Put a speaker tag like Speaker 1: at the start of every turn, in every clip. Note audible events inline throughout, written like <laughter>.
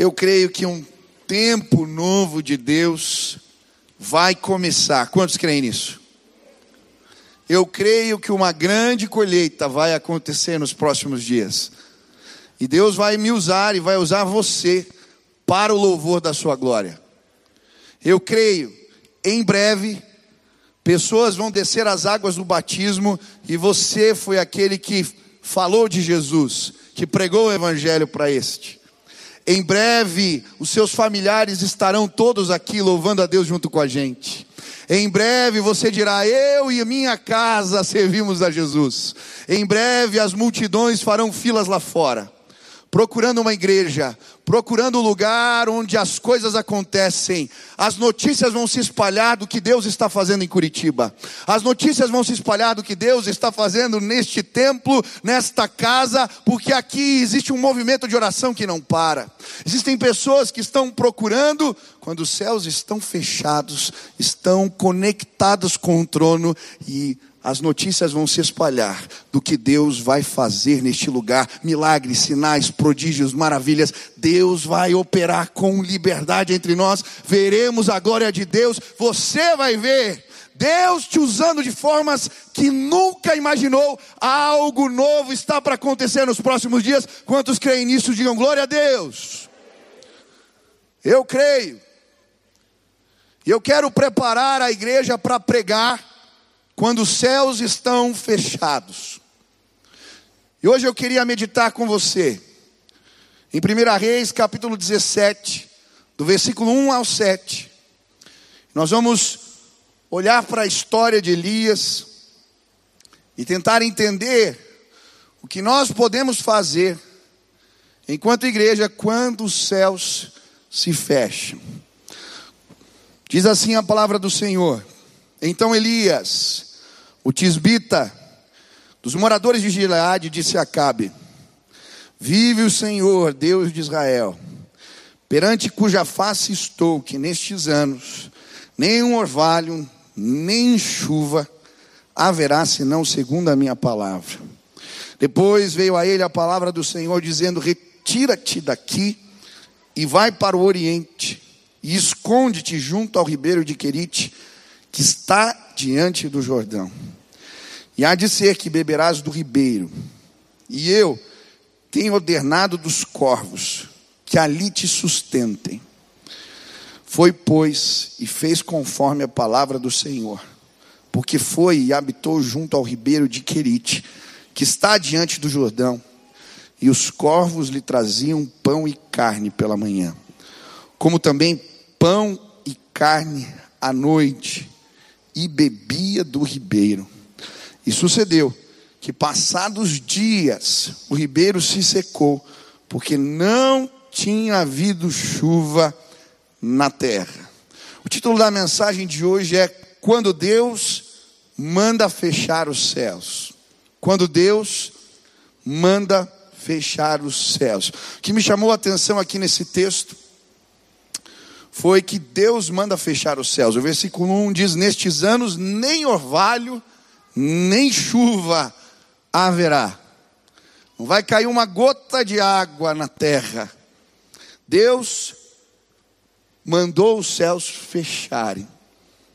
Speaker 1: Eu creio que um tempo novo de Deus vai começar. Quantos creem nisso? Eu creio que uma grande colheita vai acontecer nos próximos dias. E Deus vai me usar e vai usar você para o louvor da sua glória. Eu creio, em breve, pessoas vão descer as águas do batismo e você foi aquele que falou de Jesus, que pregou o evangelho para este. Em breve, os seus familiares estarão todos aqui louvando a Deus junto com a gente. Em breve você dirá: Eu e minha casa <laughs> servimos a Jesus. Em breve as multidões farão filas lá fora procurando uma igreja, procurando um lugar onde as coisas acontecem. As notícias vão se espalhar do que Deus está fazendo em Curitiba. As notícias vão se espalhar do que Deus está fazendo neste templo, nesta casa, porque aqui existe um movimento de oração que não para. Existem pessoas que estão procurando quando os céus estão fechados, estão conectados com o trono e as notícias vão se espalhar do que Deus vai fazer neste lugar milagres, sinais, prodígios, maravilhas. Deus vai operar com liberdade entre nós. Veremos a glória de Deus. Você vai ver Deus te usando de formas que nunca imaginou. Algo novo está para acontecer nos próximos dias. Quantos creem nisso, digam glória a Deus. Eu creio. E eu quero preparar a igreja para pregar quando os céus estão fechados. E hoje eu queria meditar com você em 1 Reis, capítulo 17, do versículo 1 ao 7. Nós vamos olhar para a história de Elias e tentar entender o que nós podemos fazer enquanto igreja quando os céus se fecham. Diz assim a palavra do Senhor. Então Elias o tisbita dos moradores de Gileade disse a Acabe: Vive o Senhor, Deus de Israel, perante cuja face estou, que nestes anos nem um orvalho, nem chuva haverá, senão segundo a minha palavra. Depois veio a ele a palavra do Senhor, dizendo: Retira-te daqui e vai para o oriente, e esconde-te junto ao ribeiro de Querite, que está diante do Jordão. E há de ser que beberás do ribeiro, e eu tenho ordenado dos corvos que ali te sustentem. Foi, pois, e fez conforme a palavra do Senhor, porque foi e habitou junto ao ribeiro de Querite, que está diante do Jordão, e os corvos lhe traziam pão e carne pela manhã, como também pão e carne à noite, e bebia do ribeiro. E sucedeu que, passados dias, o ribeiro se secou, porque não tinha havido chuva na terra. O título da mensagem de hoje é Quando Deus manda fechar os céus. Quando Deus manda fechar os céus. O que me chamou a atenção aqui nesse texto foi que Deus manda fechar os céus. O versículo 1 diz: Nestes anos nem orvalho, nem chuva haverá. Não vai cair uma gota de água na terra. Deus mandou os céus fecharem.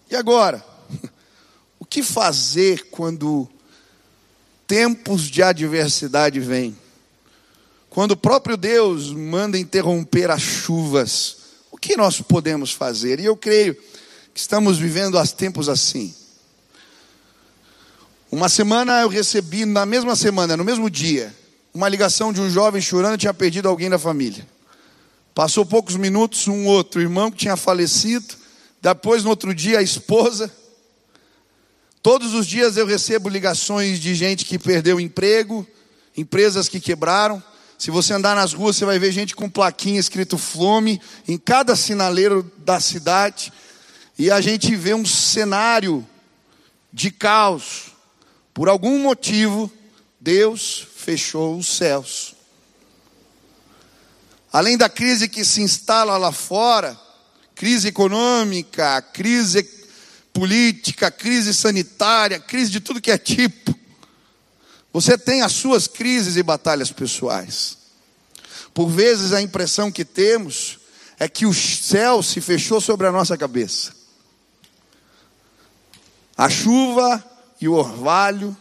Speaker 1: E agora? <laughs> O que fazer quando tempos de adversidade vêm? Quando o próprio Deus manda interromper as chuvas que nós podemos fazer? E eu creio que estamos vivendo há tempos assim. Uma semana eu recebi, na mesma semana, no mesmo dia, uma ligação de um jovem chorando tinha perdido alguém da família. Passou poucos minutos, um outro irmão que tinha falecido. Depois, no outro dia, a esposa. Todos os dias eu recebo ligações de gente que perdeu emprego, empresas que quebraram. Se você andar nas ruas, você vai ver gente com plaquinha escrito fome em cada sinaleiro da cidade. E a gente vê um cenário de caos. Por algum motivo, Deus fechou os céus. Além da crise que se instala lá fora, crise econômica, crise política, crise sanitária, crise de tudo que é tipo. Você tem as suas crises e batalhas pessoais. Por vezes a impressão que temos é que o céu se fechou sobre a nossa cabeça. A chuva e o orvalho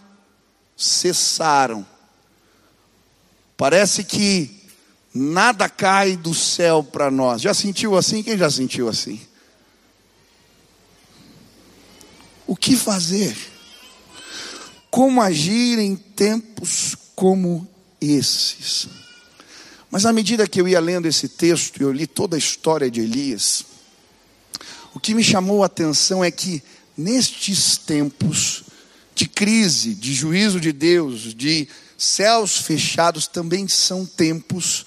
Speaker 1: cessaram. Parece que nada cai do céu para nós. Já sentiu assim? Quem já sentiu assim? O que fazer? Como agir em tempos como esses? Mas à medida que eu ia lendo esse texto, eu li toda a história de Elias, o que me chamou a atenção é que nestes tempos de crise, de juízo de Deus, de céus fechados, também são tempos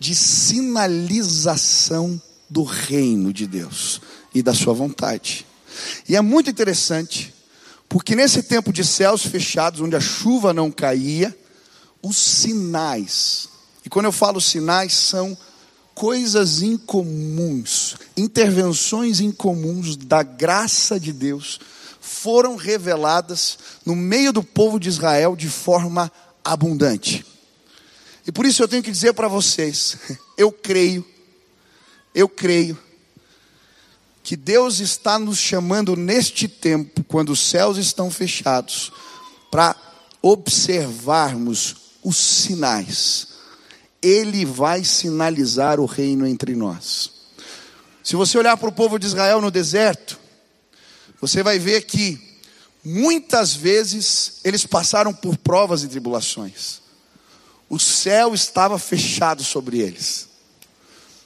Speaker 1: de sinalização do reino de Deus e da sua vontade. E é muito interessante, porque nesse tempo de céus fechados, onde a chuva não caía, os sinais, e quando eu falo sinais, são coisas incomuns, intervenções incomuns da graça de Deus, foram reveladas no meio do povo de Israel de forma abundante. E por isso eu tenho que dizer para vocês, <laughs> eu creio, eu creio, que Deus está nos chamando neste tempo, quando os céus estão fechados, para observarmos os sinais ele vai sinalizar o reino entre nós. Se você olhar para o povo de Israel no deserto, você vai ver que muitas vezes eles passaram por provas e tribulações. O céu estava fechado sobre eles.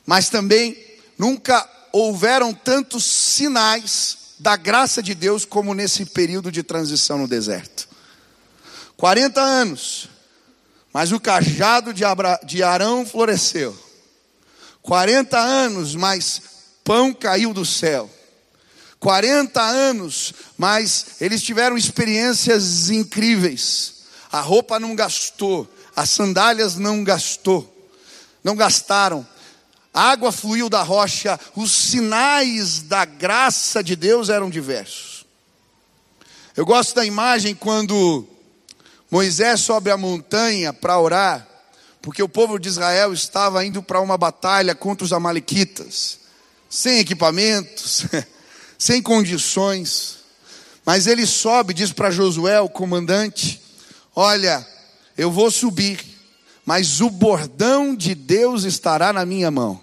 Speaker 1: Mas também nunca houveram tantos sinais da graça de Deus como nesse período de transição no deserto. 40 anos mas o cajado de, Abra, de Arão floresceu. 40 anos, mas pão caiu do céu. 40 anos, mas eles tiveram experiências incríveis. A roupa não gastou, as sandálias não gastou, não gastaram. Água fluiu da rocha, os sinais da graça de Deus eram diversos. Eu gosto da imagem quando Moisés sobe a montanha para orar, porque o povo de Israel estava indo para uma batalha contra os Amalequitas, sem equipamentos, <laughs> sem condições. Mas ele sobe, diz para Josué, o comandante: Olha, eu vou subir, mas o bordão de Deus estará na minha mão.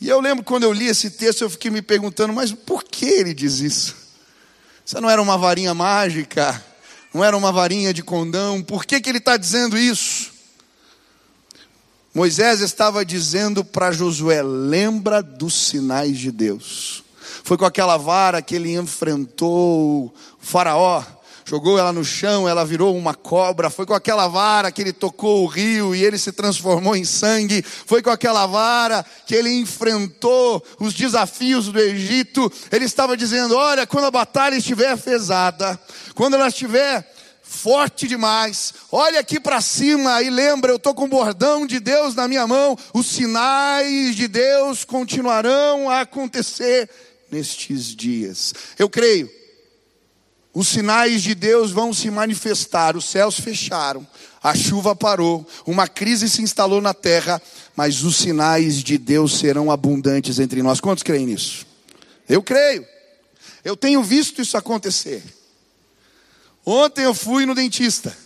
Speaker 1: E eu lembro quando eu li esse texto, eu fiquei me perguntando, mas por que ele diz isso? Isso não era uma varinha mágica? não era uma varinha de condão. Por que, que ele está dizendo isso? Moisés estava dizendo para Josué: lembra dos sinais de Deus. Foi com aquela vara que ele enfrentou o Faraó, jogou ela no chão, ela virou uma cobra. Foi com aquela vara que ele tocou o rio e ele se transformou em sangue. Foi com aquela vara que ele enfrentou os desafios do Egito. Ele estava dizendo: Olha, quando a batalha estiver pesada, quando ela estiver forte demais, olha aqui para cima e lembra, eu estou com o bordão de Deus na minha mão, os sinais de Deus continuarão a acontecer nestes dias. Eu creio, os sinais de Deus vão se manifestar, os céus fecharam, a chuva parou, uma crise se instalou na terra, mas os sinais de Deus serão abundantes entre nós. Quantos creem nisso? Eu creio, eu tenho visto isso acontecer. Ontem eu fui no dentista.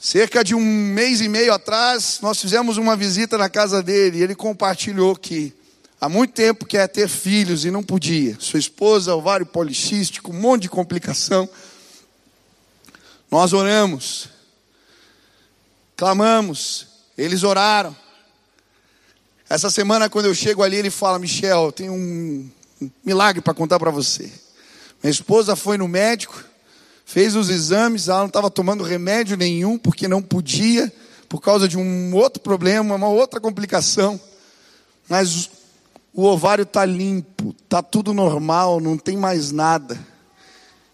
Speaker 1: Cerca de um mês e meio atrás, nós fizemos uma visita na casa dele e ele compartilhou que há muito tempo quer ter filhos e não podia. Sua esposa, ovário policístico, um monte de complicação. Nós oramos, clamamos, eles oraram. Essa semana, quando eu chego ali, ele fala: Michel, tem um milagre para contar para você. Minha esposa foi no médico, fez os exames, ela não estava tomando remédio nenhum, porque não podia, por causa de um outro problema, uma outra complicação. Mas o ovário está limpo, está tudo normal, não tem mais nada.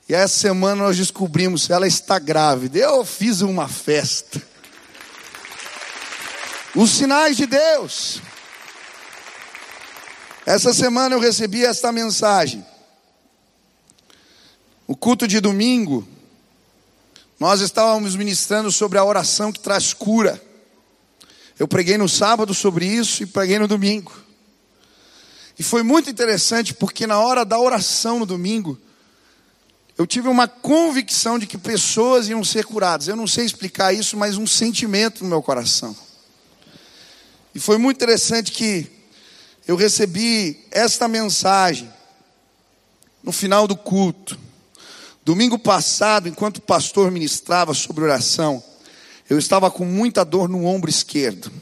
Speaker 1: E essa semana nós descobrimos, ela está grávida. Eu fiz uma festa. Os sinais de Deus. Essa semana eu recebi esta mensagem. O culto de domingo, Nós estávamos ministrando sobre a oração que traz cura. Eu preguei no sábado sobre isso e preguei no domingo. E foi muito interessante porque na hora da oração no domingo, eu tive uma convicção de que pessoas iam ser curadas. Eu não sei explicar isso, mas um sentimento no meu coração. E foi muito interessante que eu recebi esta mensagem no final do culto. Domingo passado, enquanto o pastor ministrava sobre oração, eu estava com muita dor no ombro esquerdo.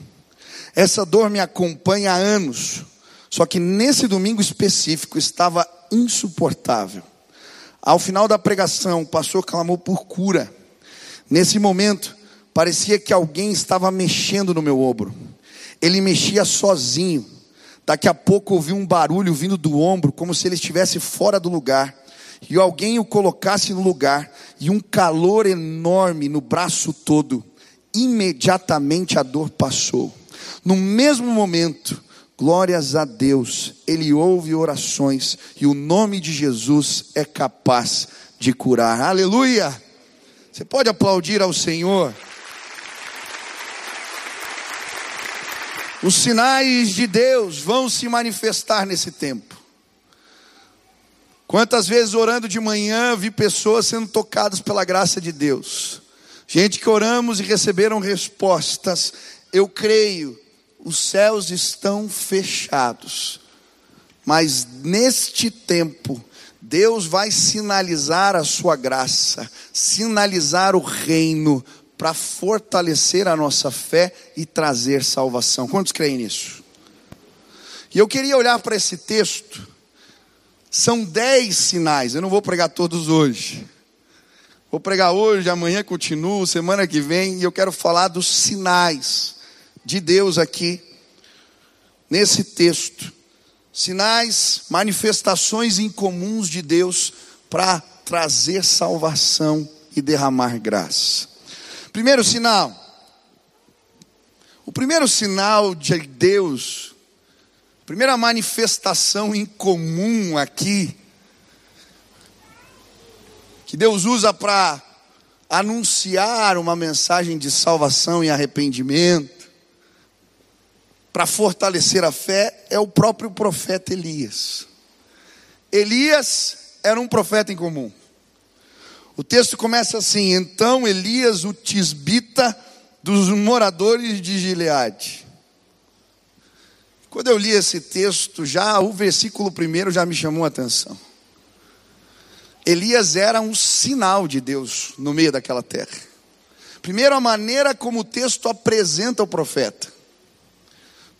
Speaker 1: Essa dor me acompanha há anos. Só que nesse domingo específico estava insuportável. Ao final da pregação, o pastor clamou por cura. Nesse momento, parecia que alguém estava mexendo no meu ombro. Ele mexia sozinho. Daqui a pouco ouvi um barulho vindo do ombro, como se ele estivesse fora do lugar. E alguém o colocasse no lugar, e um calor enorme no braço todo. Imediatamente a dor passou. No mesmo momento, Glórias a Deus, Ele ouve orações e o nome de Jesus é capaz de curar. Aleluia! Você pode aplaudir ao Senhor. Os sinais de Deus vão se manifestar nesse tempo. Quantas vezes orando de manhã vi pessoas sendo tocadas pela graça de Deus, gente que oramos e receberam respostas. Eu creio os céus estão fechados. Mas neste tempo, Deus vai sinalizar a sua graça, sinalizar o reino, para fortalecer a nossa fé e trazer salvação. Quantos creem nisso? E eu queria olhar para esse texto. São dez sinais, eu não vou pregar todos hoje. Vou pregar hoje, amanhã continuo, semana que vem, e eu quero falar dos sinais de Deus aqui, nesse texto. Sinais, manifestações incomuns de Deus para trazer salvação e derramar graça. Primeiro sinal. O primeiro sinal de Deus, primeira manifestação incomum aqui, que Deus usa para anunciar uma mensagem de salvação e arrependimento, para fortalecer a fé é o próprio profeta Elias. Elias era um profeta em comum. O texto começa assim: Então Elias, o tisbita dos moradores de Gileade. Quando eu li esse texto, já o versículo primeiro já me chamou a atenção. Elias era um sinal de Deus no meio daquela terra. Primeiro, a maneira como o texto apresenta o profeta.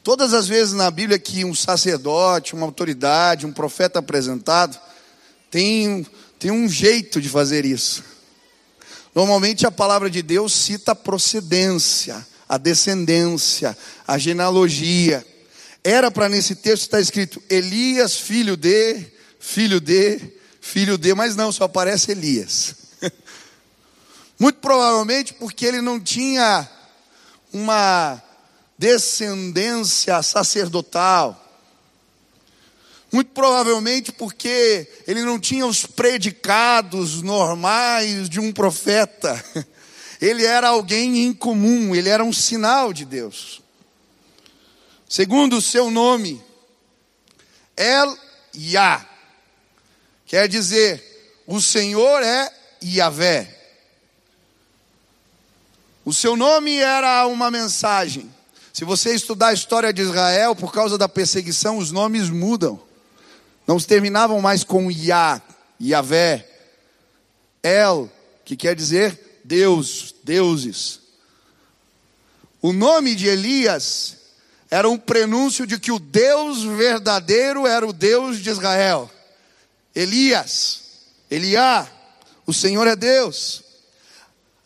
Speaker 1: Todas as vezes na Bíblia que um sacerdote, uma autoridade, um profeta apresentado, tem, tem um jeito de fazer isso. Normalmente a palavra de Deus cita a procedência, a descendência, a genealogia. Era para nesse texto estar escrito Elias, filho de, filho de, filho de, mas não, só aparece Elias. <laughs> Muito provavelmente porque ele não tinha uma descendência sacerdotal. Muito provavelmente porque ele não tinha os predicados normais de um profeta. <laughs> Ele era alguém incomum, ele era um sinal de Deus. Segundo o seu nome, El Yah, quer dizer, o Senhor é Yahvé. O seu nome era uma mensagem. Se você estudar a história de Israel, por causa da perseguição, os nomes mudam. Não se terminavam mais com Yah, Yahvé, El, que quer dizer Deus, deuses. O nome de Elias era um prenúncio de que o Deus verdadeiro era o Deus de Israel. Elias, Eliá, o Senhor é Deus.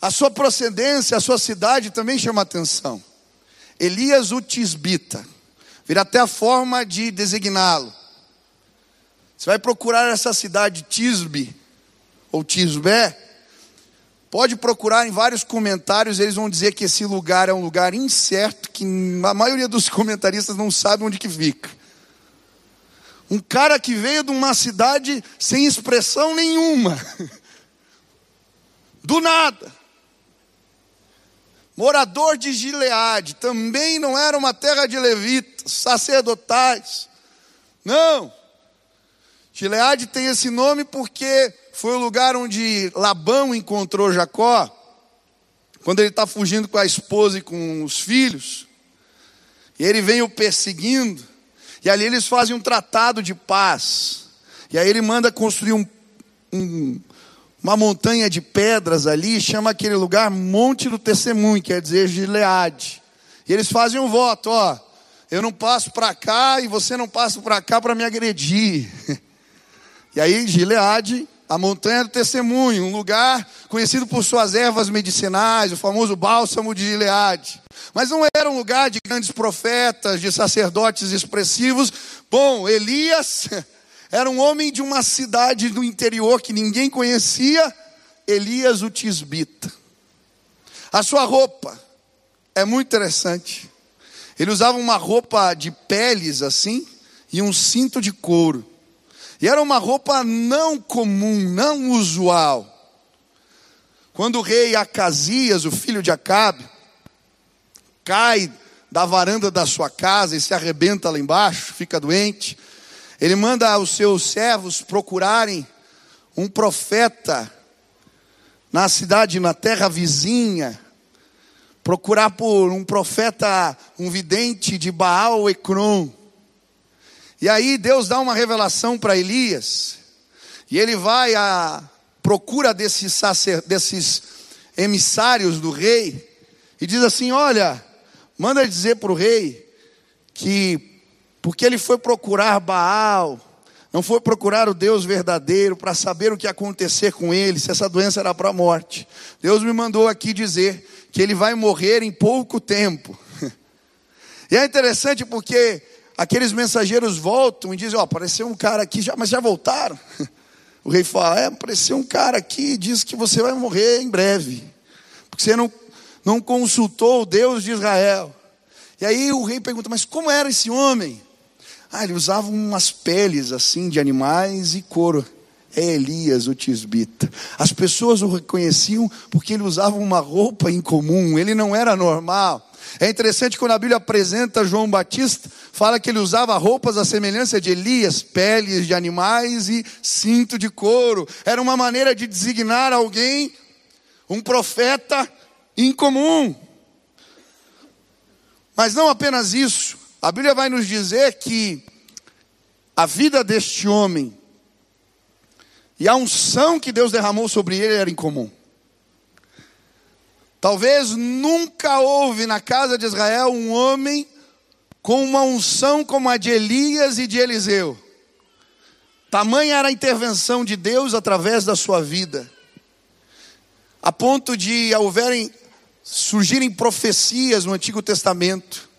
Speaker 1: A sua procedência, a sua cidade também chama atenção. Elias o Tisbita. Vira até a forma de designá-lo. Você vai procurar essa cidade Tisbe, ou Tisbé. Pode procurar em vários comentários, eles vão dizer que esse lugar é um lugar incerto, que a maioria dos comentaristas não sabe onde que fica. Um cara que veio de uma cidade sem expressão nenhuma. <laughs> Do nada. Morador de Gileade, também não era uma terra de levitas, sacerdotais. Não. Gileade tem esse nome porque foi o lugar onde Labão encontrou Jacó, quando ele está fugindo com a esposa e com os filhos. E ele vem o perseguindo, e ali eles fazem um tratado de paz. E aí ele manda construir um, um uma montanha de pedras ali, chama aquele lugar Monte do Testemunho, quer dizer Gileade. E eles fazem um voto, ó, eu não passo para cá e você não passa para cá para me agredir. <laughs> E aí Gileade, a montanha do testemunho, um lugar conhecido por suas ervas medicinais, o famoso bálsamo de Gileade. Mas não era um lugar de grandes profetas, de sacerdotes expressivos. Bom, Elias <laughs> era um homem de uma cidade do interior que ninguém conhecia, Elias o Tisbita. A sua roupa é muito interessante. Ele usava uma roupa de peles assim e um cinto de couro. E era uma roupa não comum, não usual. Quando o rei Acasias, o filho de Acabe, cai da varanda da sua casa e se arrebenta lá embaixo, fica doente, ele manda os seus servos procurarem um profeta na cidade, na terra vizinha, procurar por um profeta, um vidente de Baal Ecrom. E aí Deus dá uma revelação para Elias, e ele vai à procura desses, sacer, desses emissários do rei, e diz assim: Olha, manda dizer para o rei que porque ele foi procurar Baal, não foi procurar o Deus verdadeiro para saber o que ia acontecer com ele, se essa doença era para a morte. Deus me mandou aqui dizer que ele vai morrer em pouco tempo. <laughs> E é interessante porque aqueles mensageiros voltam e dizem: Ó, oh, apareceu um cara aqui, já, mas já voltaram. <laughs> O rei fala: É, apareceu um cara aqui e diz que você vai morrer em breve, porque você não, não consultou o Deus de Israel. E aí o rei pergunta: Mas como era esse homem? Ah, ele usava umas peles assim de animais e couro. É Elias, o tisbita. As pessoas o reconheciam porque ele usava uma roupa incomum, ele não era normal. É interessante quando a Bíblia apresenta João Batista, fala que ele usava roupas à semelhança de Elias, peles de animais e cinto de couro. Era uma maneira de designar alguém, um profeta incomum. Mas não apenas isso, a Bíblia vai nos dizer que a vida deste homem e a unção que Deus derramou sobre ele era incomum. Talvez nunca houve na casa de Israel um homem com uma unção como a de Elias e de Eliseu. Tamanha era a intervenção de Deus através da sua vida, a ponto de houverem surgirem profecias no Antigo Testamento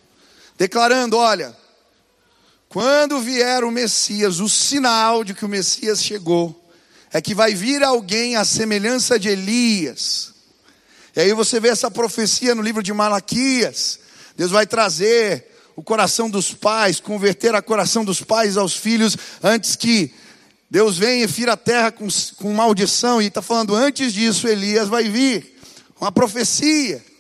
Speaker 1: declarando: olha, quando vier o Messias, o sinal de que o Messias chegou, é que vai vir alguém à semelhança de Elias. E aí você vê essa profecia no livro de Malaquias. Deus vai trazer o coração dos pais, converter a coração dos pais aos filhos, antes que Deus venha e fira a terra com, com maldição. E está falando, antes disso, Elias vai vir. Uma profecia.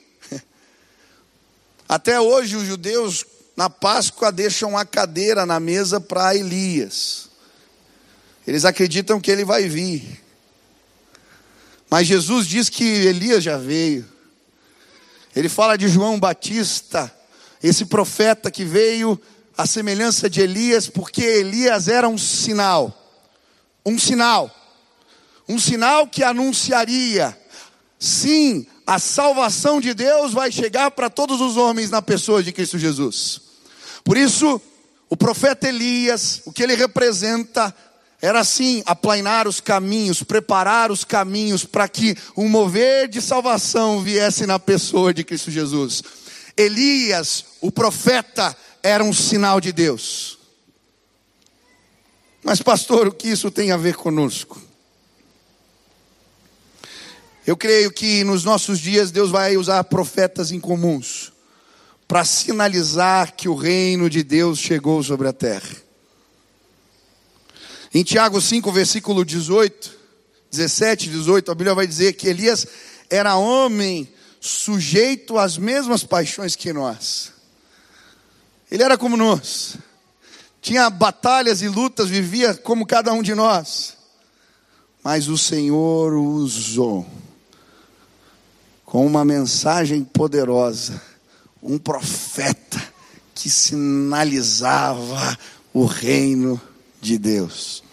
Speaker 1: Até hoje os judeus na Páscoa deixam uma cadeira na mesa para Elias. Eles acreditam que ele vai vir. Mas Jesus diz que Elias já veio. Ele fala de João Batista, esse profeta que veio à semelhança de Elias, porque Elias era um sinal. Um sinal. Um sinal que anunciaria, sim, a salvação de Deus vai chegar para todos os homens na pessoa de Cristo Jesus. Por isso, o profeta Elias, o que ele representa, era assim: aplainar os caminhos, preparar os caminhos para que um mover de salvação viesse na pessoa de Cristo Jesus. Elias, o profeta, era um sinal de Deus. Mas, pastor, o que isso tem a ver conosco? Eu creio que nos nossos dias Deus vai usar profetas incomuns para sinalizar que o reino de Deus chegou sobre a terra. Em Tiago 5, versículo 18, 17, 18, a Bíblia vai dizer que Elias era homem sujeito às mesmas paixões que nós. Ele era como nós. Tinha batalhas e lutas, vivia como cada um de nós. Mas o Senhor o usou com uma mensagem poderosa, um profeta que sinalizava o reino de Deus.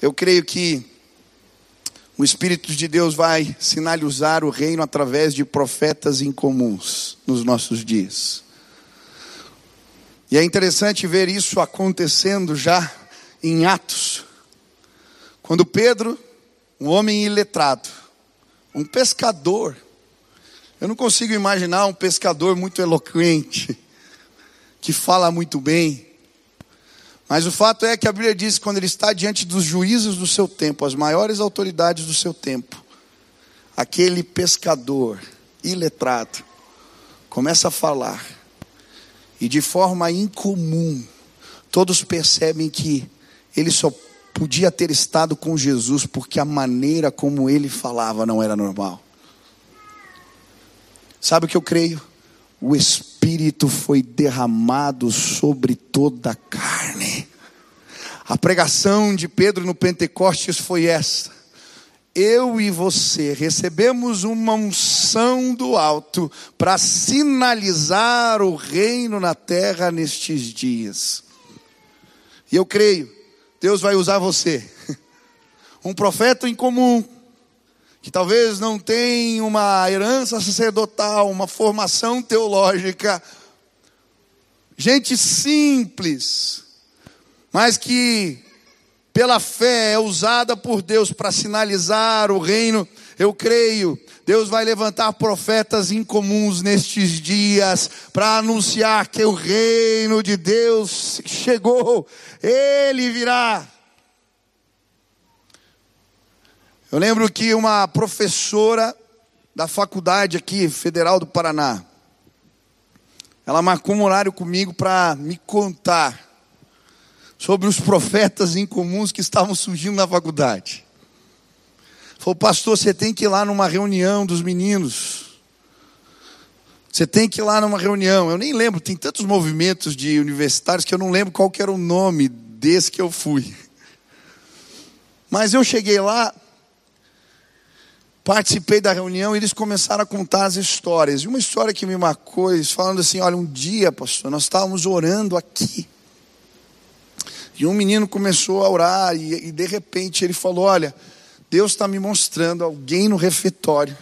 Speaker 1: Eu creio que o Espírito de Deus vai sinalizar o reino através de profetas incomuns nos nossos dias. E é interessante ver isso acontecendo já em Atos, quando Pedro, um homem iletrado, um pescador. Eu não consigo imaginar um pescador muito eloquente, que fala muito bem. Mas o fato é que a Bíblia diz que quando ele está diante dos juízes do seu tempo, as maiores autoridades do seu tempo, aquele pescador iletrado começa a falar, e de forma incomum, todos percebem que ele só podia ter estado com Jesus porque a maneira como ele falava não era normal. Sabe o que eu creio? O Espírito foi derramado sobre toda a carne. A pregação de Pedro no Pentecostes foi essa. Eu e você recebemos uma unção do alto para sinalizar o reino na terra nestes dias. E eu creio Deus vai usar você. <laughs> Um profeta em comum, que talvez não tenha uma herança sacerdotal, uma formação teológica, gente simples, mas que pela fé é usada por Deus para sinalizar o reino. Eu creio, Deus vai levantar profetas incomuns nestes dias para anunciar que o reino de Deus chegou, ele virá. Eu lembro que uma professora da faculdade aqui, Federal do Paraná, ela marcou um horário comigo para me contar sobre os profetas incomuns que estavam surgindo na faculdade. Falou, pastor, você tem que ir lá numa reunião dos meninos. Você tem que ir lá numa reunião. Eu nem lembro, tem tantos movimentos de universitários que eu não lembro qual era o nome desse que eu fui. Mas eu cheguei lá, participei da reunião e eles começaram a contar as histórias. E uma história que me marcou, eles falando assim: olha, um dia, pastor, nós estávamos orando aqui. E um menino começou a orar, e, e de repente ele falou: Olha, Deus está me mostrando alguém no refeitório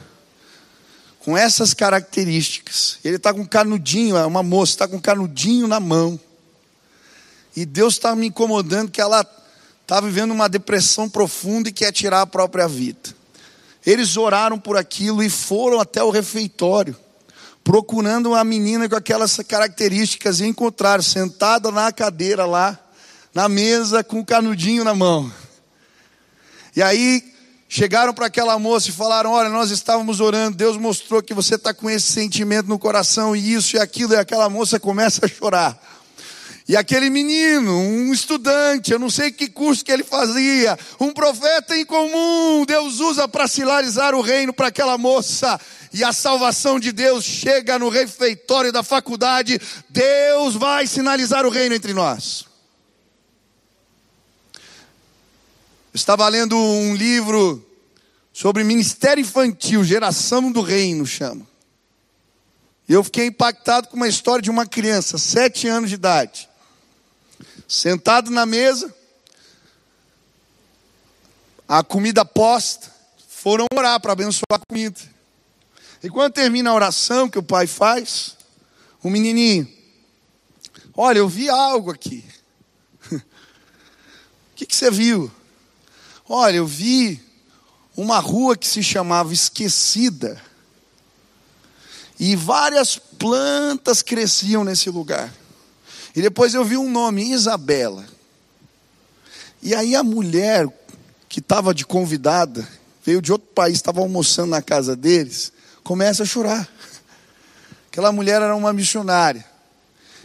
Speaker 1: com essas características. Ele está com um canudinho, é uma moça, está com um canudinho na mão. E Deus está me incomodando que ela está vivendo uma depressão profunda e quer tirar a própria vida. Eles oraram por aquilo e foram até o refeitório, procurando uma menina com aquelas características e encontraram sentada na cadeira lá, na mesa, com o canudinho na mão. E aí chegaram para aquela moça e falaram: Olha, nós estávamos orando, Deus mostrou que você está com esse sentimento no coração, e isso e aquilo, e aquela moça começa a chorar. E aquele menino, um estudante, eu não sei que curso que ele fazia, um profeta em comum, Deus usa para sinalizar o reino para aquela moça. E a salvação de Deus chega no refeitório da faculdade, Deus vai sinalizar o reino entre nós. Estava lendo um livro sobre ministério infantil, geração do reino, chama. E eu fiquei impactado com uma história de uma criança, sete anos de idade, sentado na mesa, a comida posta, foram orar para abençoar a comida. E quando termina a oração que o pai faz, o menininho, olha, eu vi algo aqui. <laughs> O que, que você viu? Olha, eu vi uma rua que se chamava Esquecida. E várias plantas cresciam nesse lugar. E depois eu vi um nome, Isabela. E aí a mulher que estava de convidada, veio de outro país, estava almoçando na casa deles, começa a chorar. Aquela mulher era uma missionária.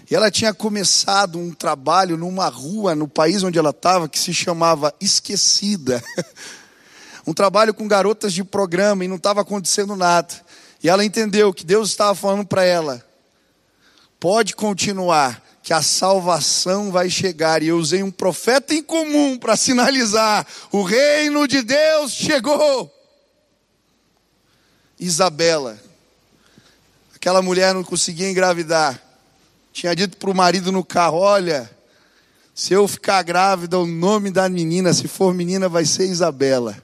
Speaker 1: E ela tinha começado um trabalho numa rua no país onde ela estava que se chamava Esquecida. <laughs> um trabalho com garotas de programa e não estava acontecendo nada. E ela entendeu que Deus estava falando para ela: pode continuar, que a salvação vai chegar. E eu usei um profeta em comum para sinalizar: o reino de Deus chegou. Isabela, aquela mulher não conseguia engravidar, tinha dito para o marido no carro: olha, se eu ficar grávida, o nome da menina, se for menina, vai ser Isabela.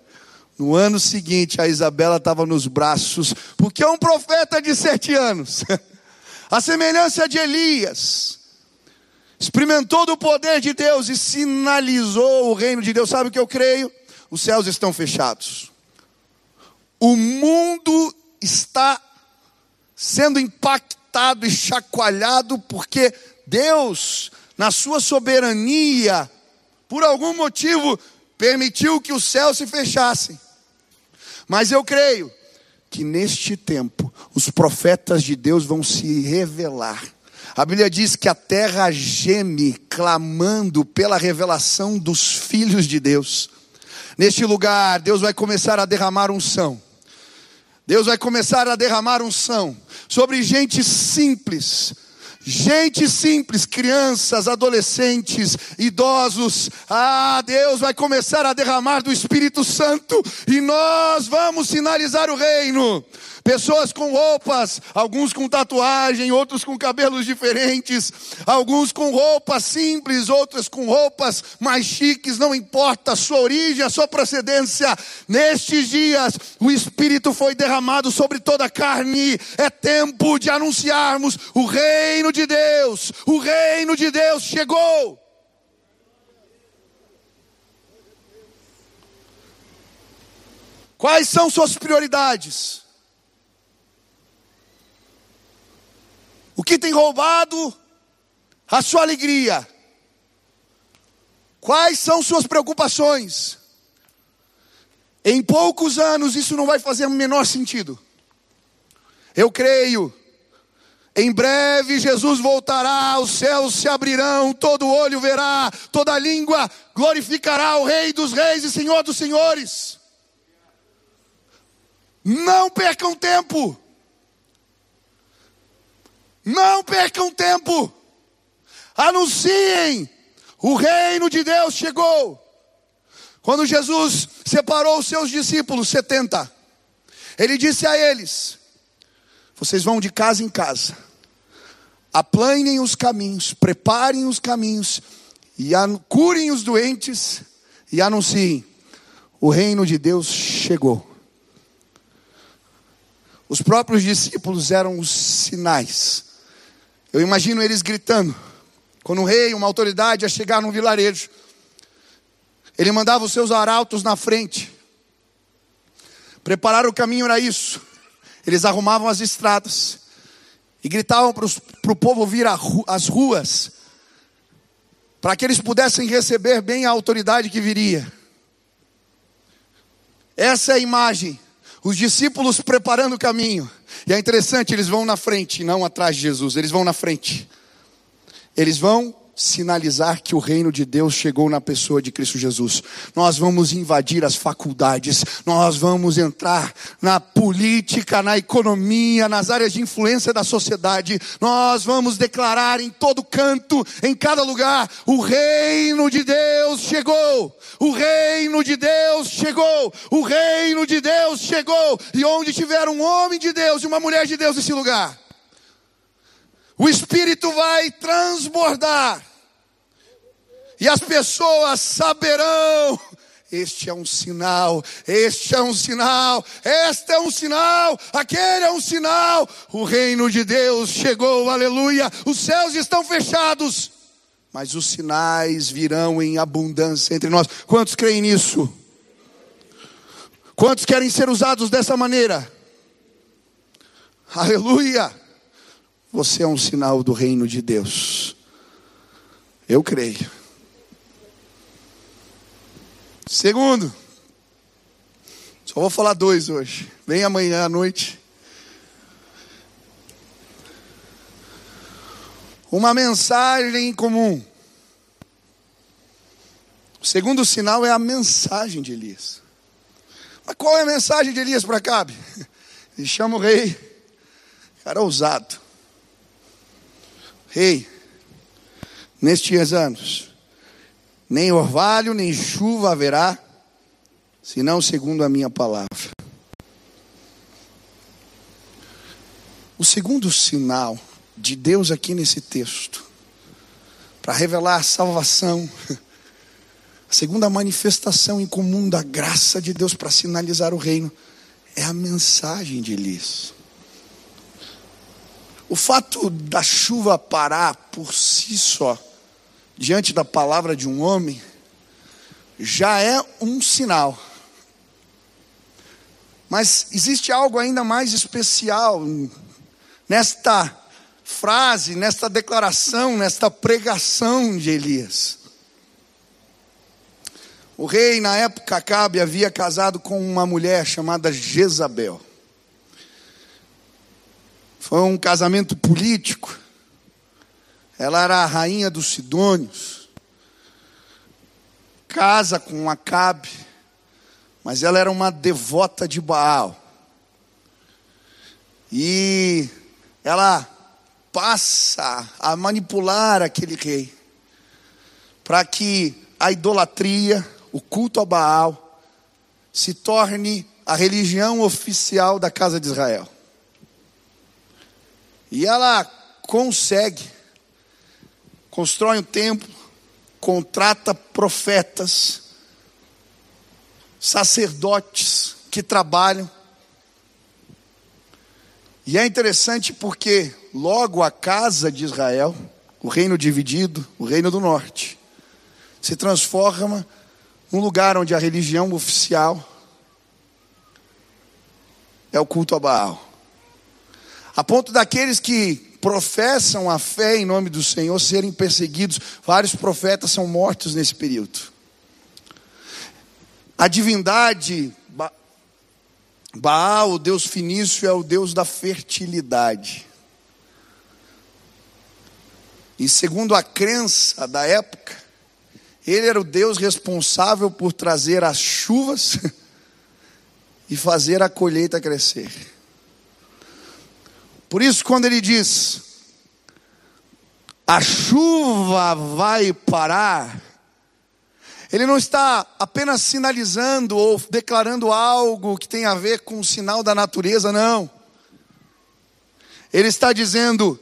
Speaker 1: No ano seguinte, a Isabela estava nos braços, porque é um profeta de sete anos, <laughs> a semelhança de Elias, experimentou do poder de Deus e sinalizou o reino de Deus. Sabe o que eu creio? Os céus estão fechados. O mundo está sendo impactado e chacoalhado porque Deus, na sua soberania, por algum motivo, permitiu que os céus se fechassem. Mas eu creio que neste tempo os profetas de Deus vão se revelar. A Bíblia diz que a terra geme clamando pela revelação dos filhos de Deus. Neste lugar, Deus vai começar a derramar unção. Deus vai começar a derramar unção sobre gente simples, Gente simples, crianças, adolescentes, idosos, ah, Deus vai começar a derramar do Espírito Santo e nós vamos sinalizar o reino. Pessoas com roupas, alguns com tatuagem, outros com cabelos diferentes, alguns com roupas simples, outros com roupas mais chiques, não importa a sua origem, a sua procedência. Nestes dias, o Espírito foi derramado sobre toda a carne. É tempo de anunciarmos o reino de Deus. O reino de Deus chegou. Quais são suas prioridades? O que tem roubado a sua alegria? Quais são suas preocupações? Em poucos anos isso não vai fazer o menor sentido. Eu creio. Em breve Jesus voltará, os céus se abrirão, todo olho verá, toda língua glorificará o Rei dos Reis e Senhor dos Senhores. Não percam tempo. Não percam tempo. Anunciem. O reino de Deus chegou. Quando Jesus separou os seus discípulos, 70, ele disse a eles: Vocês vão de casa em casa, aplanem os caminhos, preparem os caminhos, e curem os doentes, e anunciem: O reino de Deus chegou. Os próprios discípulos eram os sinais eu imagino eles gritando. Quando um rei, uma autoridade ia chegar num vilarejo, ele mandava os seus arautos na frente. Preparar o caminho era isso. Eles arrumavam as estradas e gritavam para o povo vir às ruas, para que eles pudessem receber bem a autoridade que viria. Essa é a imagem. Os discípulos preparando o caminho. E é interessante, eles vão na frente, não atrás de Jesus, eles vão na frente. Eles vão sinalizar que o reino de Deus chegou na pessoa de Cristo Jesus. Nós vamos invadir as faculdades, nós vamos entrar na política, na economia, nas áreas de influência da sociedade. Nós vamos declarar em todo canto, em cada lugar, o reino de Deus chegou. O reino de Deus chegou. O reino de Deus chegou. E onde tiver um homem de Deus e uma mulher de Deus nesse lugar, o Espírito vai transbordar e as pessoas saberão. Este é um sinal, este é um sinal, este é um sinal, aquele é um sinal. O reino de Deus chegou, aleluia. Os céus estão fechados, mas os sinais virão em abundância entre nós. Quantos creem nisso? Quantos querem ser usados dessa maneira? Aleluia! Você é um sinal do reino de Deus. Eu creio. Segundo, só vou falar dois hoje. Vem amanhã à noite. Uma mensagem comum. O segundo sinal é a mensagem de Elias. Mas qual é a mensagem de Elias para Cabe? <laughs> e chama o rei. Cara ousado. Rei, nestes anos, nem orvalho, nem chuva haverá, senão segundo a minha palavra. O segundo sinal de Deus aqui nesse texto, para revelar a salvação, a segunda manifestação em comum da graça de Deus para sinalizar o reino, é a mensagem de Elias. O fato da chuva parar por si só, diante da palavra de um homem, já é um sinal. Mas existe algo ainda mais especial nesta frase, nesta declaração, nesta pregação de Elias. O rei, na época, Acabe, havia casado com uma mulher chamada Jezabel. Foi um casamento político. Ela era a rainha dos Sidônios. Casa com Acabe, mas ela era uma devota de Baal. E ela passa a manipular aquele rei para que a idolatria, o culto a Baal, se torne a religião oficial da casa de Israel. E ela consegue, constrói um templo, contrata profetas, sacerdotes que trabalham. E é interessante porque logo a casa de Israel, o reino dividido, o reino do norte, se transforma num lugar onde a religião oficial é o culto a Baal. A ponto daqueles que professam a fé em nome do Senhor serem perseguidos. Vários profetas são mortos nesse período. A divindade Baal, o deus finício, é o deus da fertilidade. E segundo a crença da época, ele era o Deus responsável por trazer as chuvas <laughs> e fazer a colheita crescer. Por isso, quando ele diz: a chuva vai parar, ele não está apenas sinalizando ou declarando algo que tem a ver com o sinal da natureza, não. Ele está dizendo: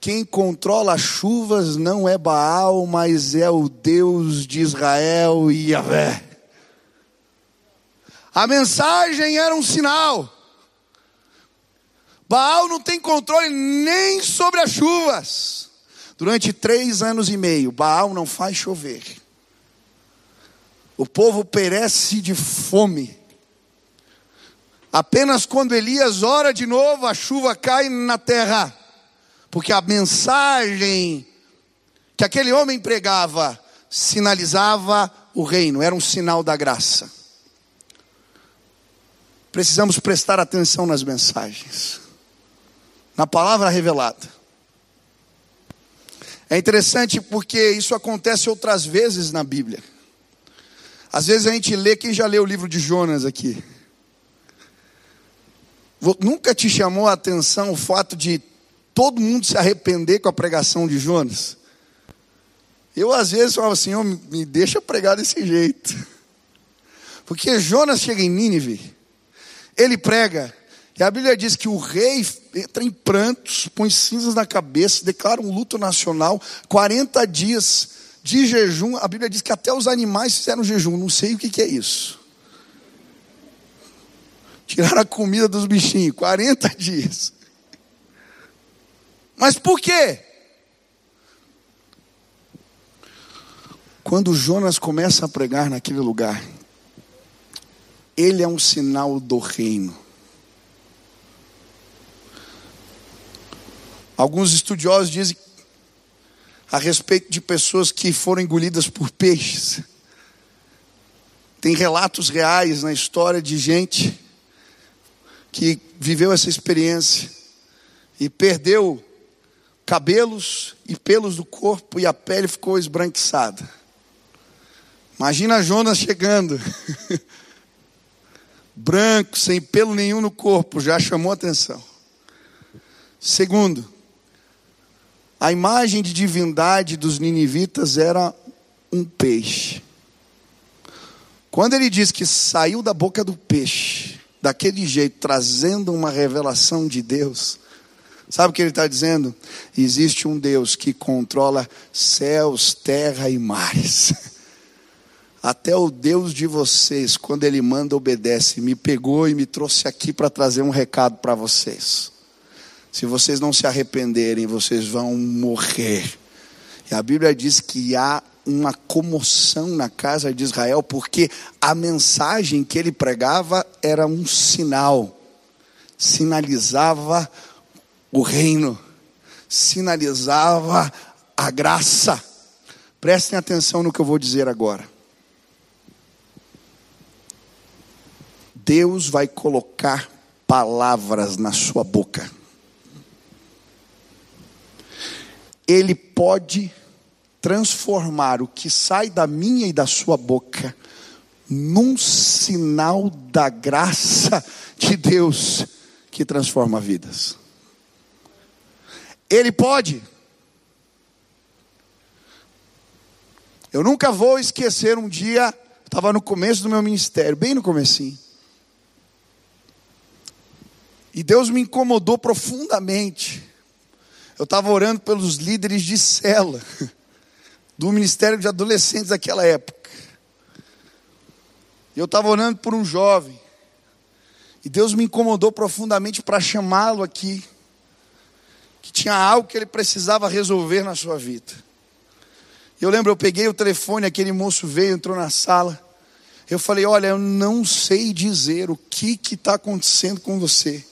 Speaker 1: quem controla as chuvas não é Baal, mas é o Deus de Israel e Yahvé. A mensagem era um sinal. Baal não tem controle nem sobre as chuvas. Durante três anos e meio, Baal não faz chover. O povo perece de fome. Apenas quando Elias ora de novo, a chuva cai na terra. Porque a mensagem que aquele homem pregava sinalizava o reino, era um sinal da graça. Precisamos prestar atenção nas mensagens na palavra revelada. É interessante porque isso acontece outras vezes na Bíblia. Às vezes a gente lê, quem já leu o livro de Jonas aqui? Nunca te chamou a atenção o fato de todo mundo se arrepender com a pregação de Jonas? Eu às vezes falo assim, oh, me deixa pregar desse jeito. Porque Jonas chega em Nínive, ele prega, e a Bíblia diz que o rei entra em prantos, põe cinzas na cabeça, declara um luto nacional, 40 dias de jejum. A Bíblia diz que até os animais fizeram jejum, não sei o que, é isso. Tiraram a comida dos bichinhos, 40 <laughs> dias. Mas por quê? Quando Jonas começa a pregar naquele lugar, ele é um sinal do reino. Alguns estudiosos dizem a respeito de pessoas que foram engolidas por <laughs> peixes. Tem relatos reais na história de gente que viveu essa experiência e perdeu cabelos e pelos do corpo e a pele ficou esbranquiçada. Imagina Jonas chegando <laughs> branco, sem pelo nenhum no corpo, já chamou atenção. Segundo, a imagem de divindade dos ninivitas era um peixe. Quando ele diz que saiu da boca do peixe, daquele jeito, trazendo uma revelação de Deus, sabe o que ele está dizendo? Existe um Deus que controla céus, terra e mares. <laughs> Até o Deus de vocês, quando Ele manda, obedece. Me pegou e me trouxe aqui para trazer um recado para vocês. Se vocês não se arrependerem, vocês vão morrer. E a Bíblia diz que há uma comoção na casa de Israel, porque a mensagem que ele pregava era um sinal, sinalizava o reino, sinalizava a graça. Prestem atenção no que eu vou dizer agora. Deus vai colocar palavras na sua boca. Ele pode transformar o que sai da minha e da sua boca num sinal da graça de Deus que transforma vidas. Ele pode. Eu nunca vou esquecer um dia, estava no começo do meu ministério, bem no comecinho. E Deus me incomodou profundamente. Eu estava orando pelos líderes de cela <laughs> do Ministério de Adolescentes daquela época. Eu estava orando por um jovem. E Deus me incomodou profundamente para chamá-lo aqui. Que tinha algo que ele precisava resolver na sua vida. Eu lembro, eu peguei o telefone, aquele moço veio, entrou na sala. Eu falei: Olha, eu não sei dizer o que está acontecendo com você.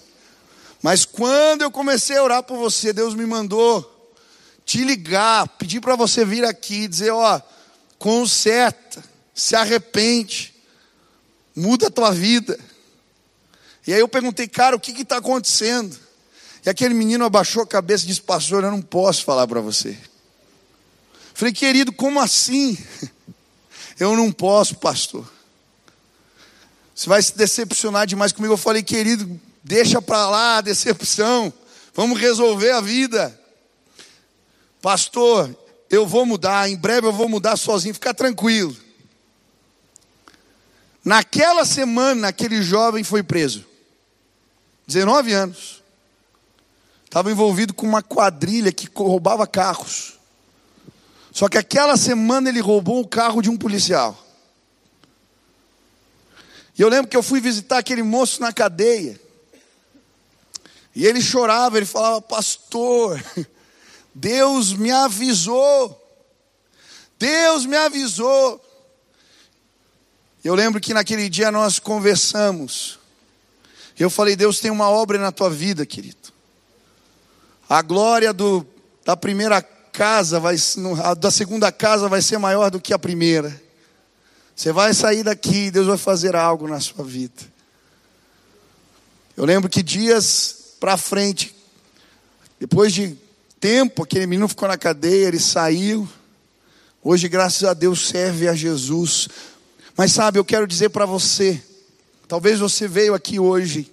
Speaker 1: Mas quando eu comecei a orar por você, Deus me mandou te ligar, pedir para você vir aqui, dizer: ó, conserta, se arrepende, muda a tua vida. E aí eu perguntei, cara, o que está acontecendo? E aquele menino abaixou a cabeça e disse: Pastor, eu não posso falar para você. Falei, querido, como assim? <laughs> Eu não posso, pastor. Você vai se decepcionar demais comigo. Eu falei, querido, deixa para lá a decepção. Vamos resolver a vida. Pastor, eu vou mudar, em breve eu vou mudar sozinho, fica tranquilo. Naquela semana, aquele jovem foi preso. 19 anos. Estava envolvido com uma quadrilha que roubava carros. Só que aquela semana ele roubou o carro de um policial. E eu lembro que eu fui visitar aquele moço na cadeia. E ele chorava, ele falava, pastor, Deus me avisou. Deus me avisou. Eu lembro que naquele dia nós conversamos. Eu falei: Deus tem uma obra na tua vida, querido. A glória do, da primeira casa, vai, da segunda casa vai ser maior do que a primeira. Você vai sair daqui, Deus vai fazer algo na sua vida. Eu lembro que dias para frente, depois de tempo, aquele menino ficou na cadeia, ele saiu. Hoje, graças a Deus, serve a Jesus. Mas sabe, eu quero dizer para você, talvez você veio aqui hoje,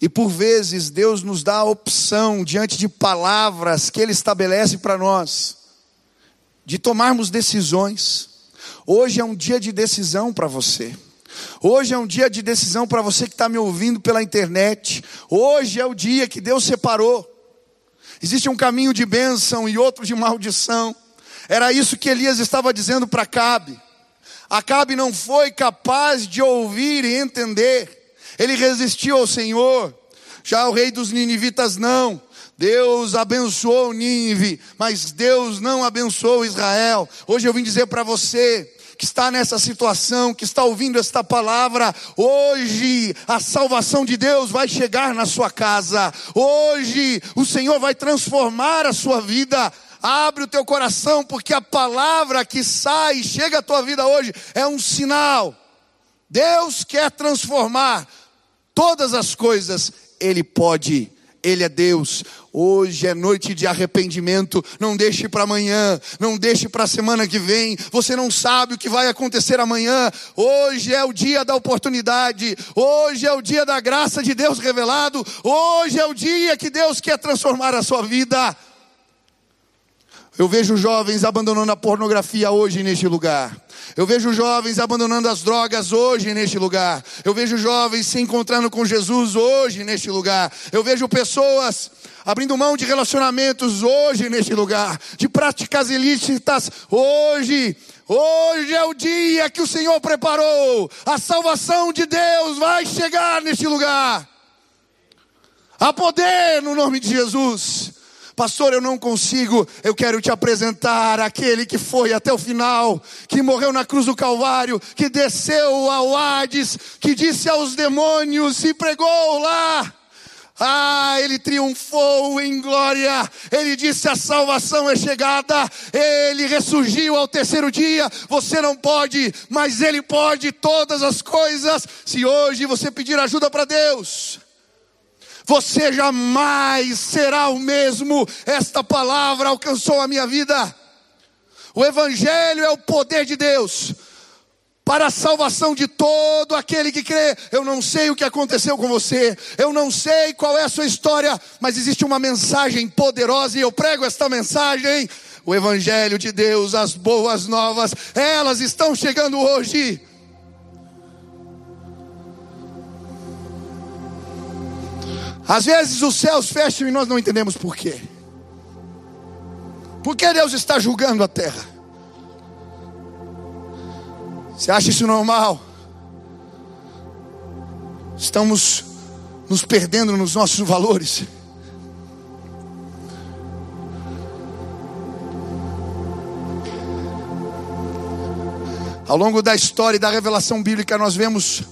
Speaker 1: e por vezes Deus nos dá a opção, diante de palavras que Ele estabelece para nós, de tomarmos decisões. Hoje é um dia de decisão para você. Hoje é um dia de decisão para você que está me ouvindo pela internet. Hoje é o dia que Deus separou. Existe um caminho de bênção e outro de maldição. Era isso que Elias estava dizendo para Acabe. Acabe não foi capaz de ouvir e entender. Ele resistiu ao Senhor. Já o rei dos ninivitas não. Deus abençoou Nínive, mas Deus não abençoou Israel. Hoje eu vim dizer para você, que está nessa situação, que está ouvindo esta palavra, hoje a salvação de Deus vai chegar na sua casa, hoje o Senhor vai transformar a sua vida. Abre o teu coração, porque a palavra que sai chega à tua vida hoje é um sinal. Deus quer transformar todas as coisas, Ele pode Ele é Deus. Hoje é noite de arrependimento. Não deixe para amanhã, não deixe para a semana que vem. Você não sabe o que vai acontecer amanhã. Hoje é o dia da oportunidade. Hoje é o dia da graça de Deus revelado. Hoje é o dia que Deus quer transformar a sua vida. Eu vejo jovens abandonando a pornografia hoje neste lugar. Eu vejo jovens abandonando as drogas hoje neste lugar. Eu vejo jovens se encontrando com Jesus hoje neste lugar. Eu vejo pessoas abrindo mão de relacionamentos hoje neste lugar, de práticas ilícitas hoje. Hoje é o dia que o Senhor preparou. A salvação de Deus vai chegar neste lugar. Há poder no nome de Jesus. Pastor, eu não consigo. Eu quero te apresentar aquele que foi até o final, que morreu na cruz do Calvário, que desceu ao Hades, que disse aos demônios e pregou lá. Ah, ele triunfou em glória. Ele disse: a salvação é chegada. Ele ressurgiu ao terceiro dia. Você não pode, mas ele pode todas as coisas. Se hoje você pedir ajuda para Deus, você jamais será o mesmo. Esta palavra alcançou a minha vida. O Evangelho é o poder de Deus para a salvação de todo aquele que crê. Eu não sei o que aconteceu com você, eu não sei qual é a sua história, mas existe uma mensagem poderosa e eu prego esta mensagem. O Evangelho de Deus, as boas novas, elas estão chegando hoje. Às vezes os céus fecham e nós não entendemos por quê. Por que Deus está julgando a terra? Você acha isso normal? Estamos nos perdendo nos nossos valores. Ao longo da história e da revelação bíblica, nós vemos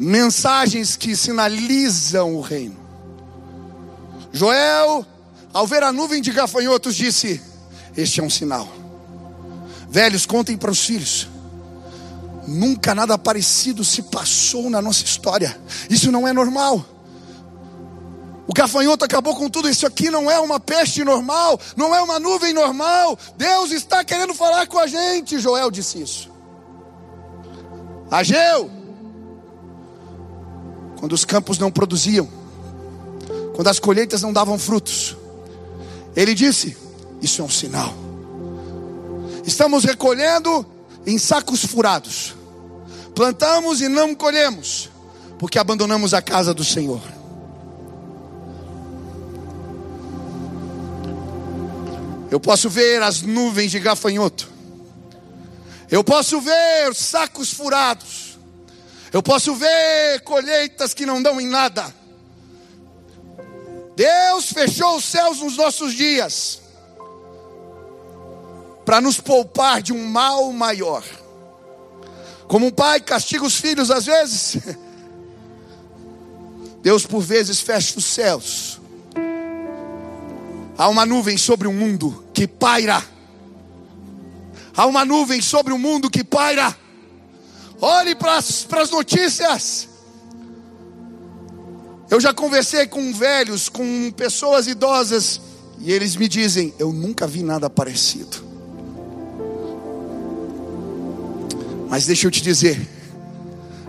Speaker 1: mensagens que sinalizam o reino. Joel, ao ver a nuvem de gafanhotos, disse: Este é um sinal. Velhos, contem para os filhos. Nunca nada parecido se passou na nossa história. Isso não é normal. O gafanhoto acabou com tudo. Isso aqui não é uma peste normal, não é uma nuvem normal. Deus está querendo falar com a gente. Joel disse isso. Ageu, quando os campos não produziam, quando as colheitas não davam frutos, ele disse: Isso é um sinal. Estamos recolhendo em sacos furados, plantamos e não colhemos, porque abandonamos a casa do Senhor. Eu posso ver as nuvens de gafanhoto, eu posso ver sacos furados, eu posso ver colheitas que não dão em nada. Deus fechou os céus nos nossos dias para nos poupar de um mal maior. Como um pai castiga os filhos às vezes, <laughs> Deus por vezes fecha os céus. Há uma nuvem sobre o mundo que paira. Há uma nuvem sobre o mundo que paira. Olhe para as notícias. Eu já conversei com velhos, com pessoas idosas, e eles me dizem: Eu nunca vi nada parecido. Mas deixa eu te dizer,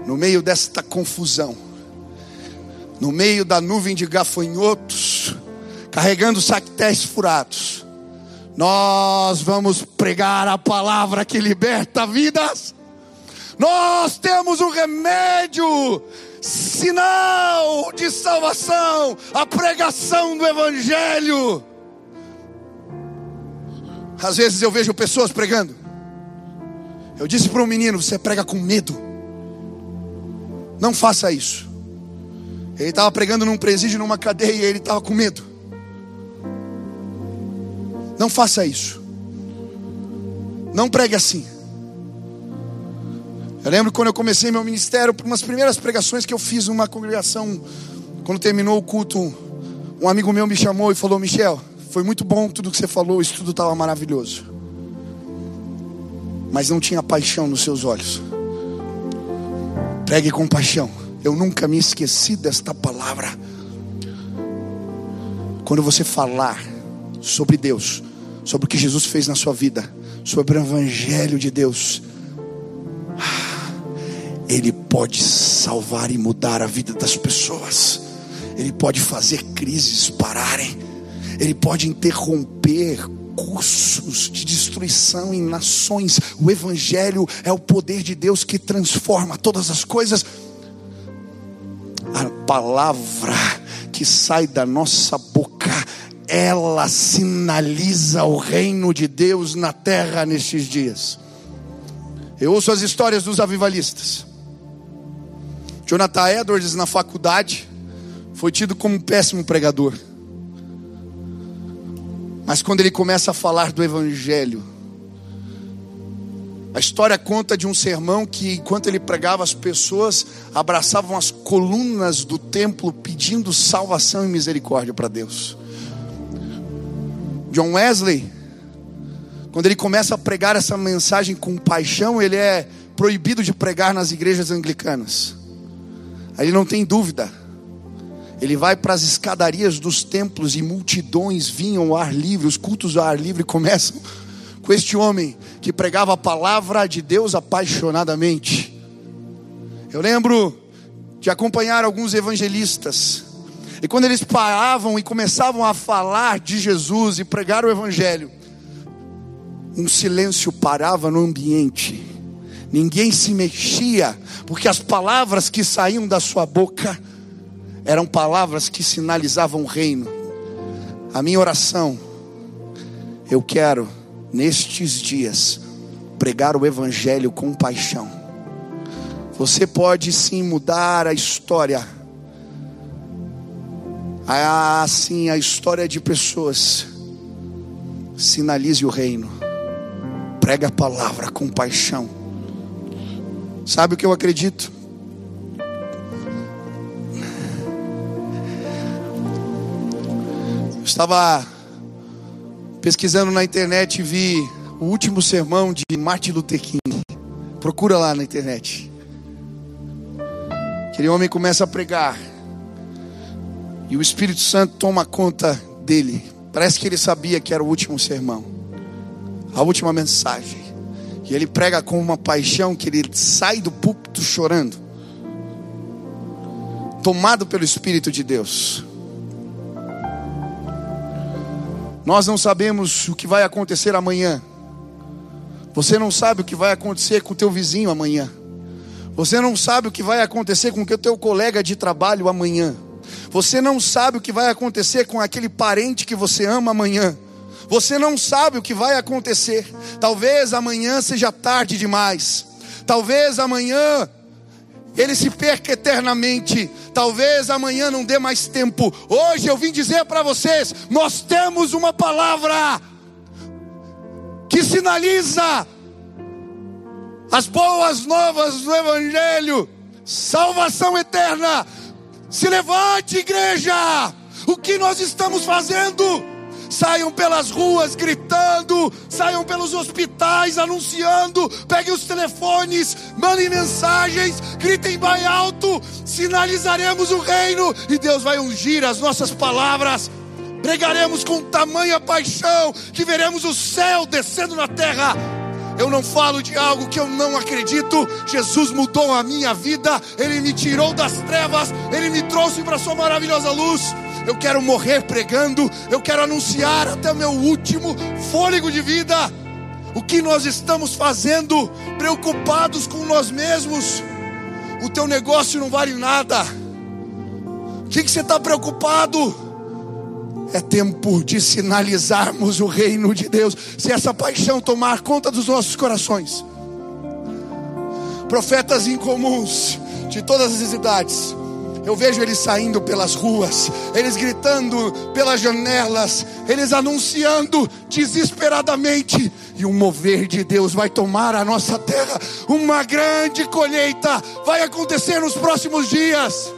Speaker 1: no meio desta confusão, no meio da nuvem de gafanhotos, carregando saquetéis furados, nós vamos pregar a palavra que liberta vidas. Nós temos um remédio, sinal de salvação, a pregação do Evangelho. Às vezes eu vejo pessoas pregando. Eu disse para um menino: você prega com medo. Não faça isso. Ele estava pregando num presídio, numa cadeia, e ele estava com medo. Não faça isso. Não pregue assim. Eu lembro quando eu comecei meu ministério, umas primeiras pregações que eu fiz numa congregação, quando terminou o culto, um amigo meu me chamou e falou: Michel, foi muito bom tudo que você falou, isso tudo estava maravilhoso, mas não tinha paixão nos seus olhos. Pregue com paixão. Eu nunca me esqueci desta palavra. Quando você falar sobre Deus, sobre o que Jesus fez na sua vida, sobre o Evangelho de Deus, Ele pode salvar e mudar a vida das pessoas, Ele pode fazer crises pararem, Ele pode interromper cursos de destruição em nações. O Evangelho é o poder de Deus que transforma todas as coisas. A palavra que sai da nossa boca, ela sinaliza o reino de Deus na terra nestes dias. Eu ouço as histórias dos avivalistas. Jonathan Edwards, na faculdade, foi tido como um péssimo pregador. Mas quando ele começa a falar do Evangelho, a história conta de um sermão que, enquanto ele pregava, as pessoas abraçavam as colunas do templo pedindo salvação e misericórdia para Deus. John Wesley, quando ele começa a pregar essa mensagem com paixão, ele é proibido de pregar nas igrejas anglicanas. Aí não tem dúvida. Ele vai para as escadarias dos templos e multidões vinham ao ar livre, os cultos ao ar livre começam <laughs> com este homem que pregava a palavra de Deus apaixonadamente. Eu lembro de acompanhar alguns evangelistas, e quando eles paravam e começavam a falar de Jesus e pregar o evangelho, um silêncio parava no ambiente, ninguém se mexia, porque as palavras que saíam da sua boca eram palavras que sinalizavam o reino. A minha oração, eu quero, nestes dias, pregar o Evangelho com paixão. Você pode sim mudar a história, assim, a história de pessoas. Sinalize o reino, prega a palavra com paixão. Sabe o que eu acredito? Estava pesquisando na internet e vi o último sermão de Martin Luther King. Procura lá na internet. Aquele homem começa a pregar. E o Espírito Santo toma conta dele. Parece que ele sabia que era o último sermão. A última mensagem. E ele prega com uma paixão que ele sai do púlpito chorando. Tomado pelo Espírito de Deus. Nós não sabemos o que vai acontecer amanhã. Você não sabe o que vai acontecer com o teu vizinho amanhã. Você não sabe o que vai acontecer com o teu colega de trabalho amanhã. Você não sabe o que vai acontecer com aquele parente que você ama amanhã. Você não sabe o que vai acontecer. Talvez amanhã seja tarde demais. Talvez amanhã ele se perca eternamente. Talvez amanhã não dê mais tempo. Hoje eu vim dizer para vocês: nós temos uma palavra que sinaliza as boas novas do Evangelho, salvação eterna. Se levante, igreja. O que nós estamos fazendo? Saiam pelas ruas gritando, saiam pelos hospitais anunciando, peguem os telefones, mandem mensagens, gritem bem alto, sinalizaremos o reino e Deus vai ungir as nossas palavras. Pregaremos com tamanha paixão que veremos o céu descendo na terra. Eu não falo de algo que eu não acredito. Jesus mudou a minha vida, Ele me tirou das trevas, Ele me trouxe para Sua maravilhosa luz eu quero morrer pregando, eu quero anunciar até o meu último fôlego de vida. O que nós estamos fazendo, preocupados com nós mesmos, o teu negócio não vale nada. O que, que você está preocupado? É tempo de sinalizarmos o reino de Deus. Se essa paixão tomar conta dos nossos corações, profetas incomuns de todas as idades, eu vejo eles saindo pelas ruas, eles gritando pelas janelas, eles anunciando desesperadamente. E um mover de Deus vai tomar a nossa terra. Uma grande colheita vai acontecer nos próximos dias.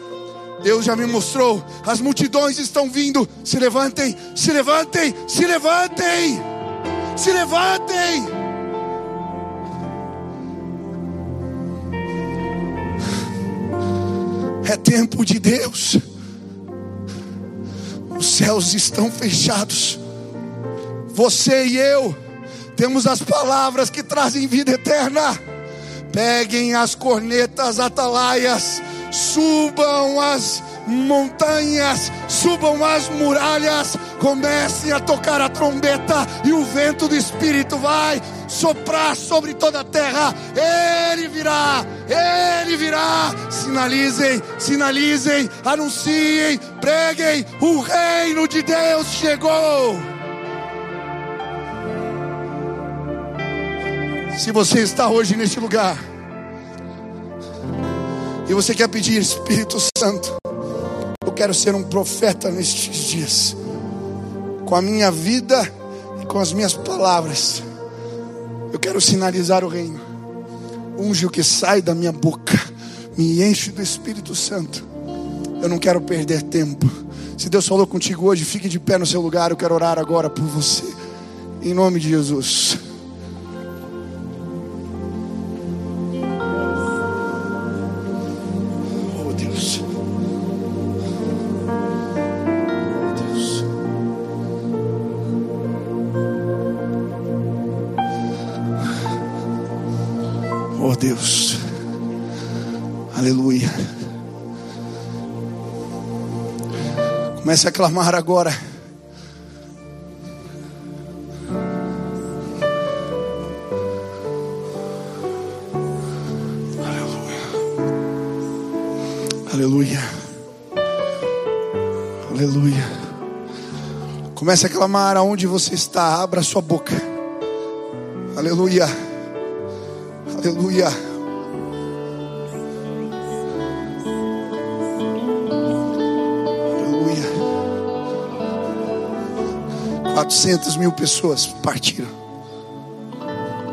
Speaker 1: Deus já me mostrou, as multidões estão vindo. Se levantem, se levantem, se levantem, se levantem. É tempo de Deus. Os céus estão fechados. Você e eu temos as palavras que trazem vida eterna. Peguem as cornetas atalaias, subam as montanhas, subam as muralhas, comecem a tocar a trombeta e o vento do Espírito vai soprar sobre toda a terra. Ele virá, ele virá. Sinalizem, sinalizem, anunciem, preguem: o reino de Deus chegou. Se você está hoje neste lugar e você quer pedir Espírito Santo, eu quero ser um profeta nestes dias, com a minha vida e com as minhas palavras. Eu quero sinalizar o reino. Unge o que sai da minha boca, me enche do Espírito Santo. Eu não quero perder tempo. Se Deus falou contigo hoje, fique de pé no seu lugar. Eu quero orar agora por você, em nome de Jesus. Deus. Aleluia. Comece a clamar agora. Aleluia. Aleluia. Comece a clamar aonde você está. Abra sua boca. Aleluia. Aleluia. Aleluia. 400 mil pessoas partiram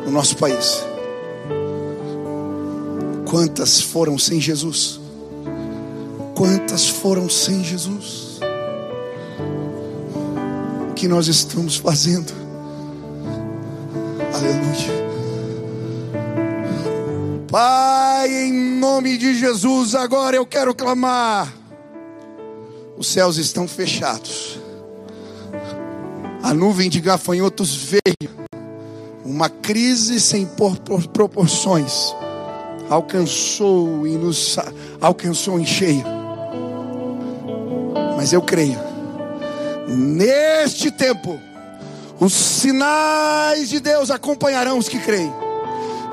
Speaker 1: no nosso país. Quantas foram sem Jesus? Quantas foram sem Jesus? O que nós estamos fazendo? Aleluia. Pai, em nome de Jesus, agora eu quero clamar. Os céus estão fechados. A nuvem de gafanhotos veio. Uma crise sem por- por- proporções alcançou e nos alcançou em cheio. Mas eu creio, neste tempo, os sinais de Deus acompanharão os que creem.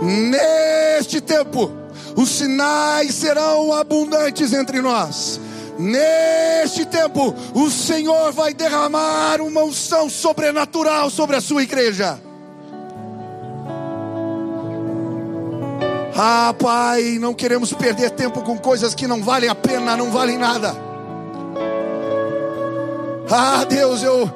Speaker 1: Neste tempo, os sinais serão abundantes entre nós. Neste tempo, o Senhor vai derramar uma unção sobrenatural sobre a sua igreja. Ah, Pai, não queremos perder tempo com coisas que não valem a pena, não valem nada. Ah, Deus, eu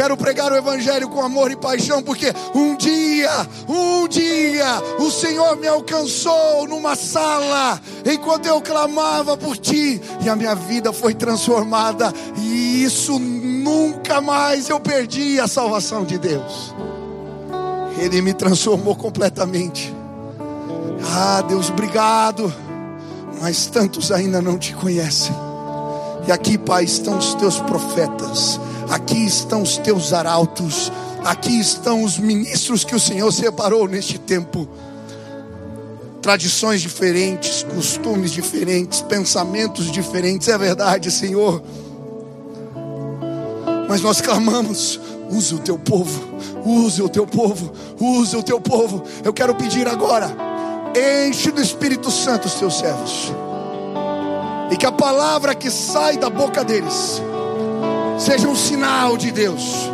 Speaker 1: quero pregar o Evangelho com amor e paixão, porque um dia, um dia, o Senhor me alcançou numa sala, enquanto eu clamava por Ti, e a minha vida foi transformada, e isso nunca mais eu perdi a salvação de Deus. Ele me transformou completamente. Ah, Deus, obrigado. Mas tantos ainda não te conhecem. E aqui, Pai, estão os teus profetas. Aqui estão os teus arautos. Aqui estão os ministros que o Senhor separou neste tempo. Tradições diferentes, costumes diferentes, pensamentos diferentes. É verdade, Senhor. Mas nós clamamos: use o teu povo, use o teu povo, use o teu povo. Eu quero pedir agora Enche do Espírito Santo os teus servos. E que a palavra que sai da boca deles seja um sinal de Deus.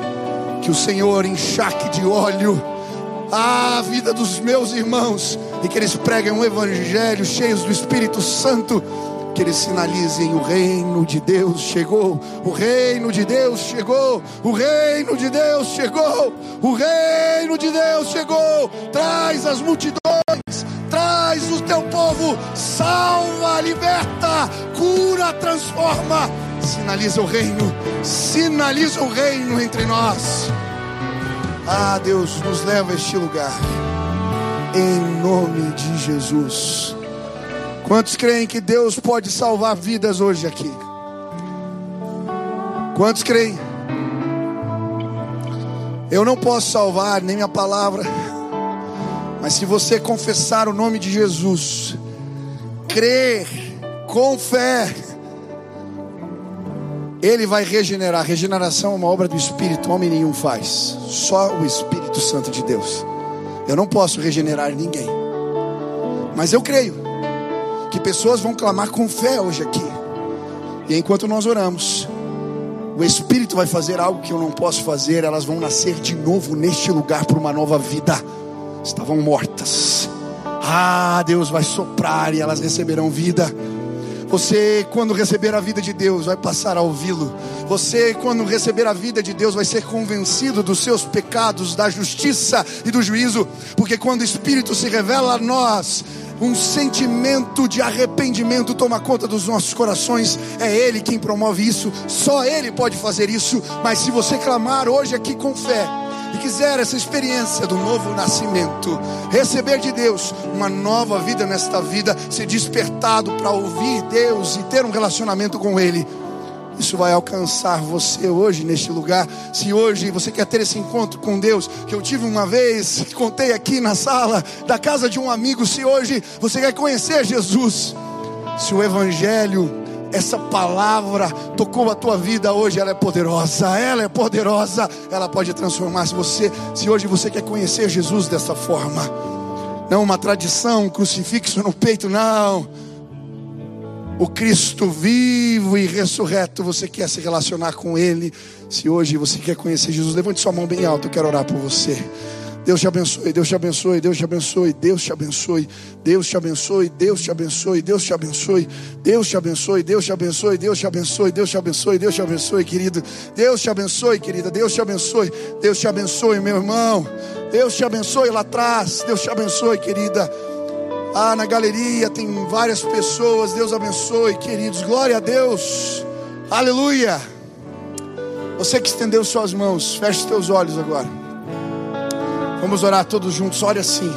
Speaker 1: Que o Senhor enxaque de óleo a vida dos meus irmãos e que eles preguem um evangelho cheios do Espírito Santo. Que eles sinalizem o reino de Deus chegou, o reino de Deus chegou, o reino de Deus chegou, o reino de Deus chegou. Traz as multidões traz o teu povo, salva, liberta, cura, transforma. Sinaliza o reino, sinaliza o reino entre nós. Ah, Deus, nos leva a este lugar, em nome de Jesus. Quantos creem que Deus pode salvar vidas hoje aqui? Quantos creem? Eu não posso salvar nem minha palavra, mas se você confessar o nome de Jesus, crer com fé, Ele vai regenerar. Regeneração é uma obra do Espírito, homem nenhum faz, só o Espírito Santo de Deus. Eu não posso regenerar ninguém, mas eu creio que pessoas vão clamar com fé hoje aqui, e enquanto nós oramos, o Espírito vai fazer algo que eu não posso fazer. Elas vão nascer de novo neste lugar para uma nova vida. Estavam mortas. Ah, Deus vai soprar e elas receberão vida. Você, quando receber a vida de Deus, vai passar a ouvi-lo. Você, quando receber a vida de Deus, vai ser convencido dos seus pecados, da justiça e do juízo. Porque quando o Espírito se revela a nós, um sentimento de arrependimento toma conta dos nossos corações. É Ele quem promove isso, só Ele pode fazer isso. Mas se você clamar hoje aqui com fé e quiser essa experiência do novo nascimento, receber de Deus uma nova vida nesta vida, ser despertado para ouvir Deus e ter um relacionamento com Ele isso vai alcançar você hoje neste lugar. Se hoje você quer ter esse encontro com Deus, que eu tive uma vez, <laughs> contei aqui na sala da casa de um amigo, se hoje você quer conhecer Jesus, se o Evangelho, essa palavra tocou a tua vida hoje, ela é poderosa, ela é poderosa, ela pode transformar. Você, se hoje você quer conhecer Jesus dessa forma, não uma tradição, um crucifixo no peito, não o Cristo vivo e ressurreto, você quer se relacionar com Ele, se hoje você quer conhecer Jesus, levante sua mão bem alta, eu quero orar por você. Deus te abençoe, Deus te abençoe, Deus te abençoe, Deus te abençoe, Deus te abençoe, Deus te abençoe, Deus te abençoe, Deus te abençoe, Deus te abençoe, Deus te abençoe, Deus te abençoe, Deus te abençoe, querido. Deus te abençoe, querida. Deus te abençoe. Deus te abençoe, meu irmão. Deus te abençoe lá atrás. Deus te abençoe, querida. Ah, na galeria tem várias pessoas. Deus abençoe, queridos. Glória a Deus. Aleluia. Você que estendeu suas mãos, feche os teus olhos agora. Vamos orar todos juntos. Olha assim.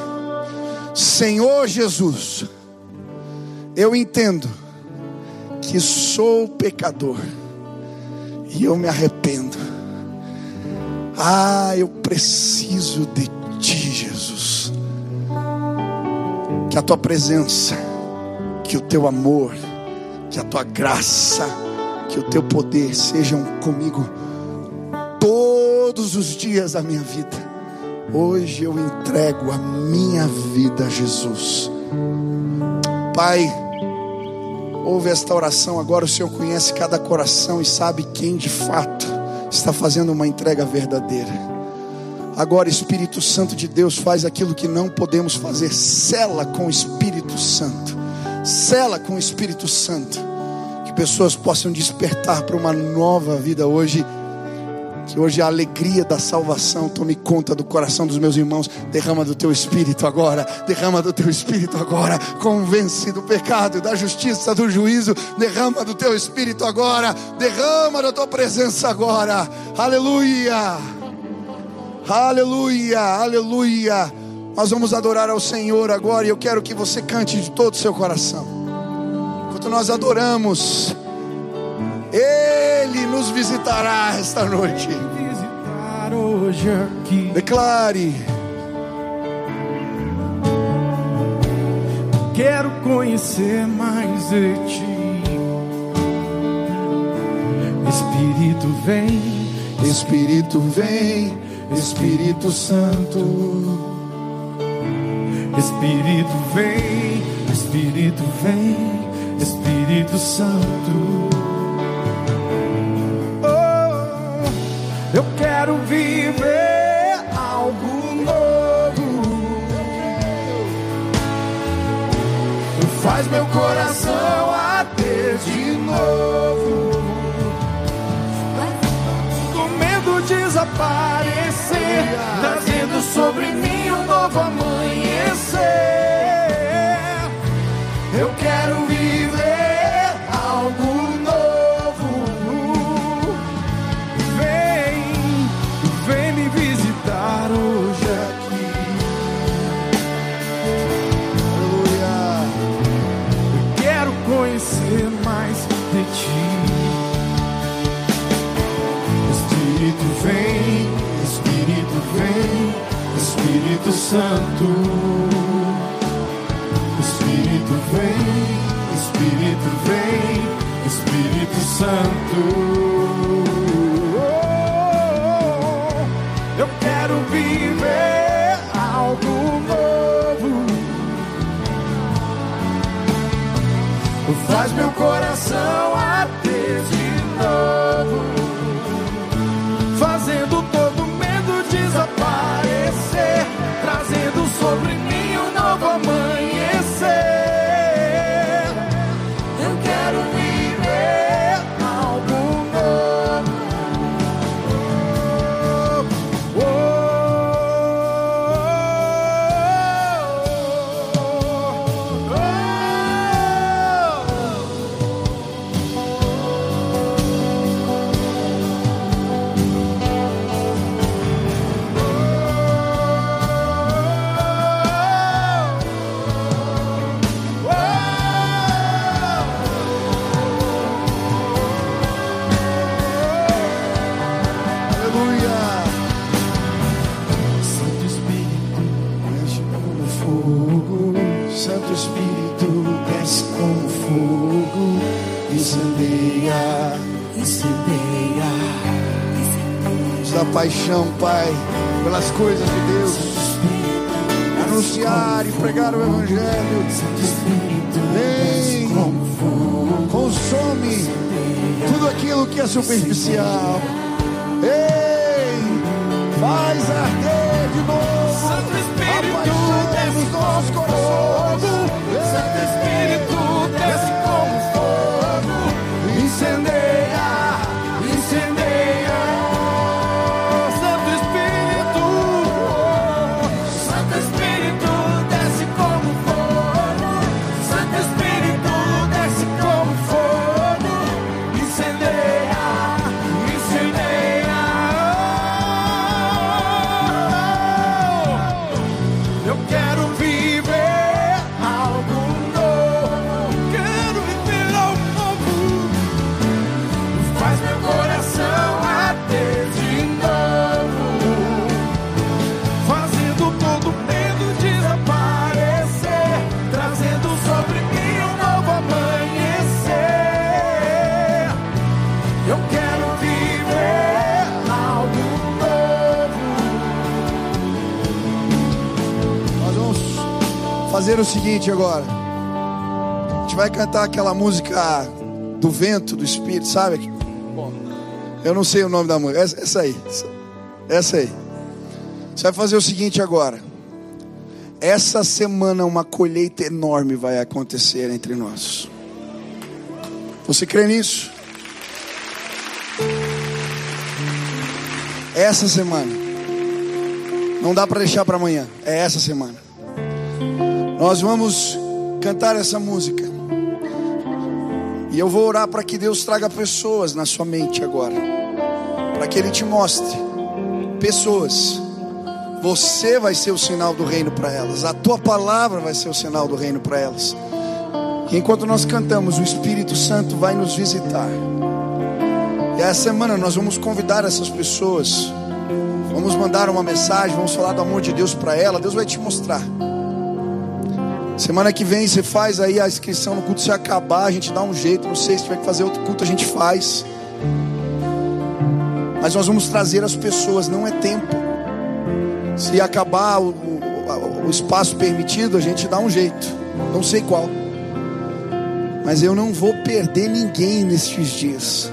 Speaker 1: Senhor Jesus, eu entendo que sou pecador e eu me arrependo. Ah, eu preciso de ti, Jesus que a tua presença, que o teu amor, que a tua graça, que o teu poder sejam comigo todos os dias da minha vida. Hoje eu entrego a minha vida a Jesus. Pai, ouve esta oração agora. O Senhor conhece cada coração e sabe quem de fato está fazendo uma entrega verdadeira. Agora, Espírito Santo de Deus faz aquilo que não podemos fazer. Sela com o Espírito Santo. Sela com o Espírito Santo. Que pessoas possam despertar para uma nova vida hoje. Que hoje a alegria da salvação tome conta do coração dos meus irmãos. Derrama do teu espírito agora. Derrama do teu espírito agora. Convence do pecado, da justiça, do juízo. Derrama do teu espírito agora. Derrama da tua presença agora. Aleluia. Aleluia, aleluia. Nós vamos adorar ao Senhor agora e eu quero que você cante de todo o seu coração. Enquanto nós adoramos, Ele nos visitará esta noite.
Speaker 2: Visitar hoje aqui.
Speaker 1: Declare.
Speaker 2: Quero conhecer mais de ti. Espírito vem,
Speaker 1: Espírito vem.
Speaker 2: Espírito Santo, Espírito vem, Espírito vem, Espírito Santo. Quero viver algo novo. Faz meu coração ater de novo. Do medo desaparecer trazendo sobre mim um novo amanhecer. Santo. Espírito vem, Espírito vem, Espírito Santo.
Speaker 1: Coisas de Deus. Anunciar e pregar o Evangelho. Vem. Consome tudo aquilo que é superficial. Fazer o seguinte agora. A gente vai cantar aquela música do vento, do espírito, sabe? Eu não sei o nome da música. Essa, essa aí. Essa aí. Você vai fazer o seguinte agora. Essa semana uma colheita enorme vai acontecer entre nós. Você crê nisso? Essa semana. Não dá para deixar para amanhã. É essa semana. Nós vamos cantar essa música. E eu vou orar para que Deus traga pessoas na sua mente agora. Para que Ele te mostre pessoas. Você vai ser o sinal do reino para elas. A tua palavra vai ser o sinal do reino para elas. E enquanto nós cantamos, o Espírito Santo vai nos visitar. E essa semana nós vamos convidar essas pessoas. Vamos mandar uma mensagem, vamos falar do amor de Deus para ela. Deus vai te mostrar. Semana que vem você faz aí a inscrição no culto. Se acabar, a gente dá um jeito. Não sei se tiver que fazer outro culto, a gente faz. Mas nós vamos trazer as pessoas, não é tempo. Se acabar o, o, o espaço permitido, a gente dá um jeito. Não sei qual. Mas eu não vou perder ninguém nestes dias.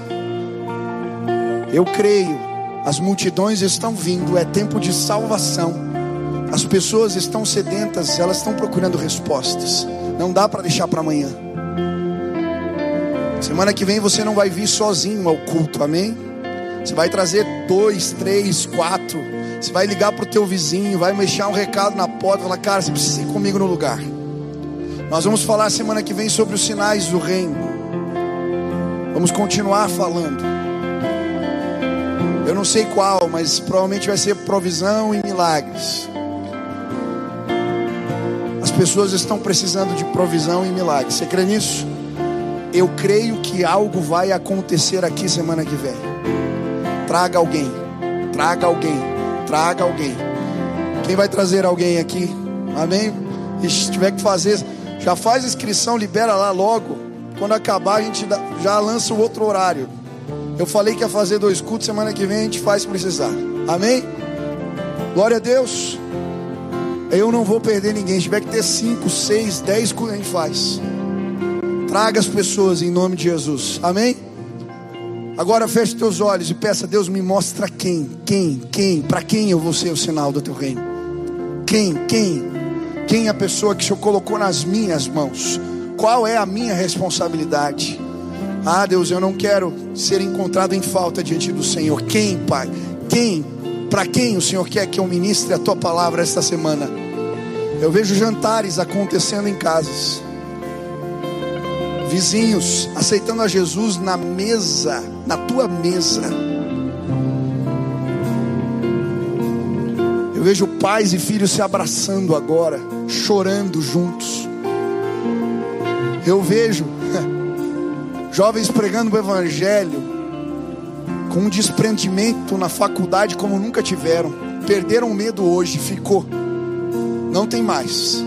Speaker 1: Eu creio, as multidões estão vindo, é tempo de salvação. As pessoas estão sedentas, elas estão procurando respostas. Não dá para deixar para amanhã. Semana que vem você não vai vir sozinho ao culto, amém? Você vai trazer dois, três, quatro. Você vai ligar para o teu vizinho, vai mexer um recado na porta, falar, cara, você precisa ir comigo no lugar. Nós vamos falar semana que vem sobre os sinais do reino. Vamos continuar falando. Eu não sei qual, mas provavelmente vai ser provisão e milagres. As pessoas estão precisando de provisão e milagres. Você crê nisso? Eu creio que algo vai acontecer aqui semana que vem. Traga alguém. Traga alguém, traga alguém. Quem vai trazer alguém aqui? Amém? E se tiver que fazer, já faz inscrição, libera lá logo. Quando acabar, a gente já lança o outro horário. Eu falei que ia fazer dois cultos, semana que vem a gente faz precisar. Amém? Glória a Deus. Eu não vou perder ninguém. Se tiver que ter cinco, seis, dez cultos, a gente faz. Traga as pessoas em nome de Jesus. Amém? Agora feche teus olhos e peça a Deus me mostra quem, quem, quem, para quem eu vou ser o sinal do teu reino. Quem, quem, quem é a pessoa que o Senhor colocou nas minhas mãos? Qual é a minha responsabilidade? Ah, Deus, eu não quero ser encontrado em falta diante do Senhor. Quem, Pai? Quem? Para quem o Senhor quer que eu ministre a tua palavra esta semana? Eu vejo jantares acontecendo em casas vizinhos aceitando a Jesus na mesa, na tua mesa. Eu vejo pais e filhos se abraçando agora, chorando juntos. Eu vejo <laughs> jovens pregando o Evangelho com um desprendimento na faculdade como nunca tiveram. Perderam medo hoje, ficou. Não tem mais.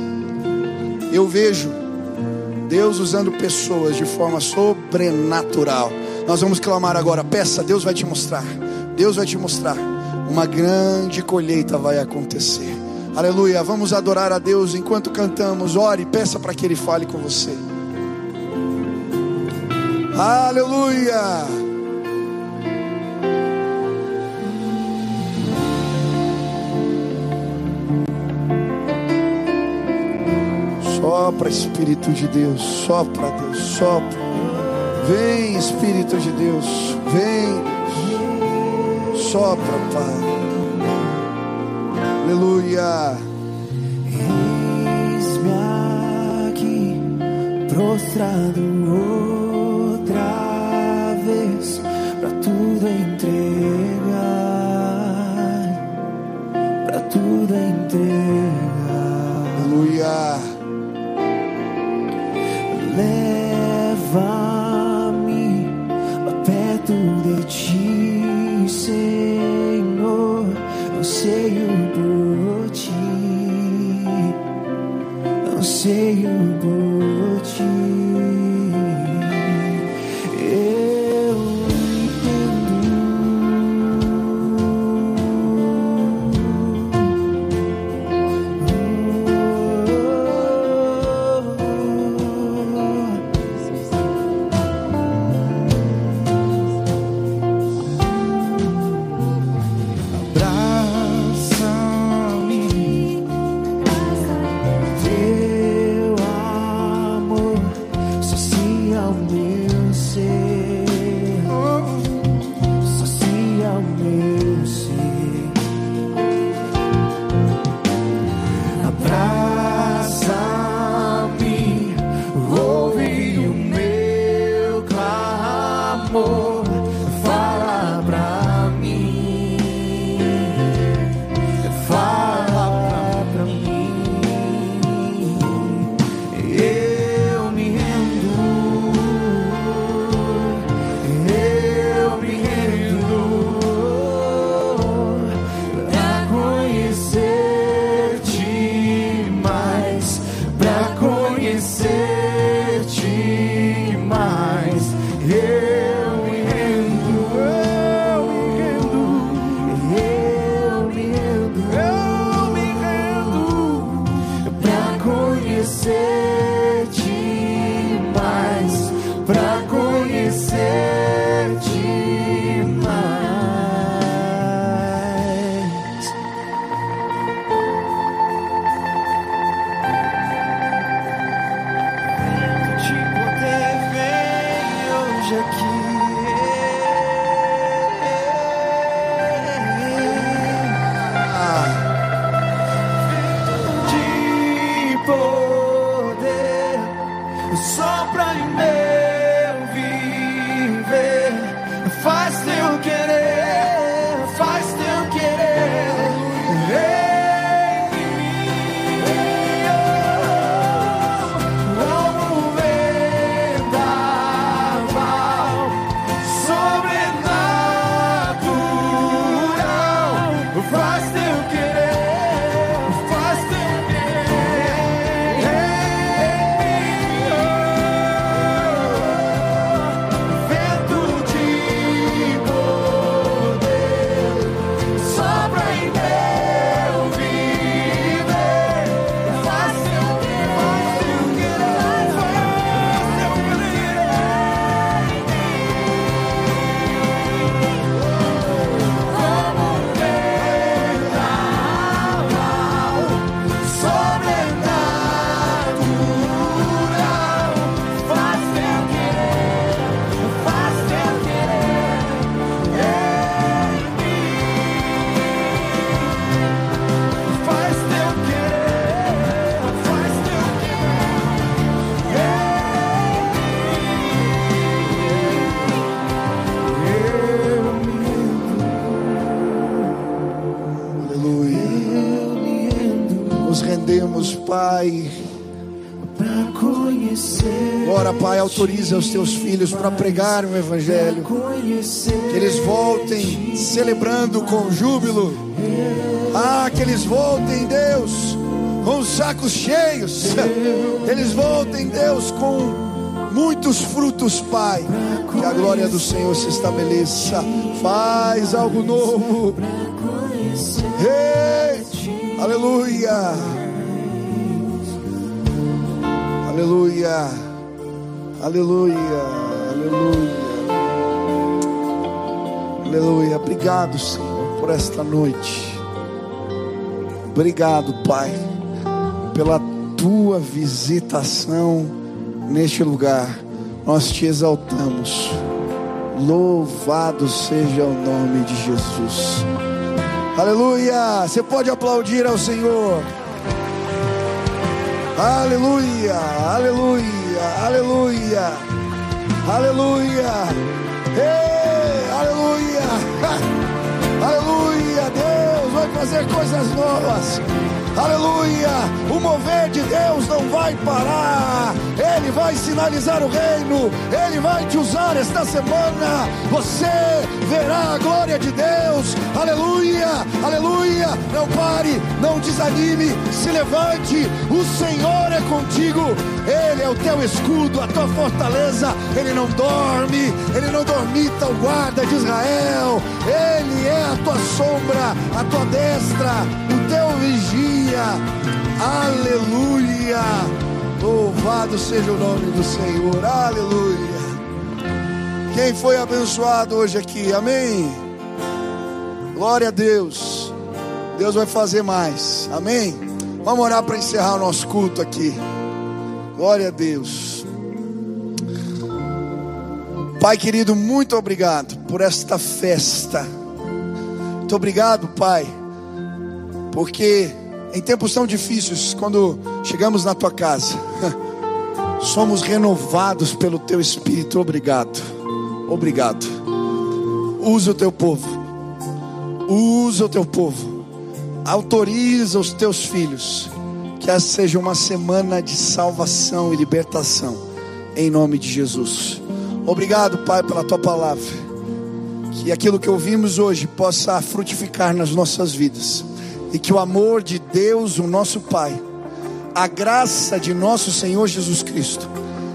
Speaker 1: Eu vejo Deus usando pessoas de forma sobrenatural. Nós vamos clamar agora. Peça, Deus vai te mostrar. Deus vai te mostrar. Uma grande colheita vai acontecer. Aleluia. Vamos adorar a Deus enquanto cantamos. Ore, peça para que Ele fale com você. Aleluia. Sopra, Espírito de Deus, sopra, Deus, sopra. Vem, Espírito de Deus, vem. Sopra, Pai. Aleluia.
Speaker 2: Eis-me aqui, prostrado outra Anseio por ti, anseio por ti.
Speaker 1: Autoriza os teus filhos para pregar o Evangelho. Que eles voltem celebrando com júbilo. Ah, que eles voltem, Deus, com os sacos cheios. Eles voltem, Deus, com muitos frutos, Pai. Que a glória do Senhor se estabeleça. Faz algo novo. Ei, aleluia. Aleluia. Aleluia. Aleluia. Aleluia. Obrigado, Senhor, por esta noite. Obrigado, Pai, pela tua visitação neste lugar. Nós te exaltamos. Louvado seja o nome de Jesus. Aleluia. Você pode aplaudir ao Senhor. Aleluia, aleluia, aleluia, aleluia, aleluia, <laughs> aleluia. Deus vai fazer coisas novas. Aleluia! O mover de Deus não vai parar. Ele vai sinalizar o reino. Ele vai te usar esta semana. Você verá a glória de Deus. Aleluia! Aleluia! Não pare, não desanime, se levante. O Senhor é contigo. Ele é o teu escudo, a tua fortaleza. Ele não dorme, ele não dormita o guarda de Israel. Ele é a tua sombra, a tua destra, vigia. Aleluia. Louvado seja o nome do Senhor. Aleluia. Quem foi abençoado hoje aqui? Amém. Glória a Deus. Deus vai fazer mais. Amém. Vamos orar para encerrar o nosso culto aqui. Glória a Deus. Pai querido, muito obrigado por esta festa. Muito obrigado, Pai, porque em tempos tão difíceis, quando chegamos na tua casa, <laughs> somos renovados pelo teu Espírito. Obrigado, obrigado. Usa o teu povo, usa o teu povo, autoriza os teus filhos, que essa seja uma semana de salvação e libertação, em nome de Jesus. Obrigado, Pai, pela tua palavra. Que aquilo que ouvimos hoje possa frutificar nas nossas vidas e que o amor de Deus, o nosso Pai, a graça de nosso Senhor Jesus Cristo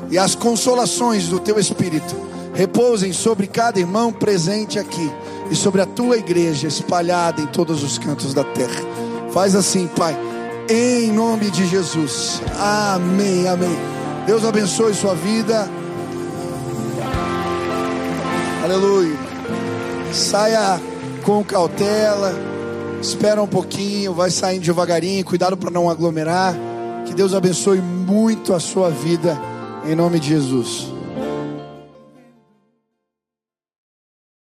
Speaker 1: e as consolações do Teu Espírito repousem sobre cada irmão presente aqui e sobre a Tua igreja espalhada em todos os cantos da terra. Faz assim, Pai, em nome de Jesus. Amém, amém. Deus abençoe sua vida. Aleluia. Saia com cautela. Espera um pouquinho, vai saindo devagarinho, cuidado para não aglomerar. Que Deus abençoe muito a sua vida, em nome de Jesus.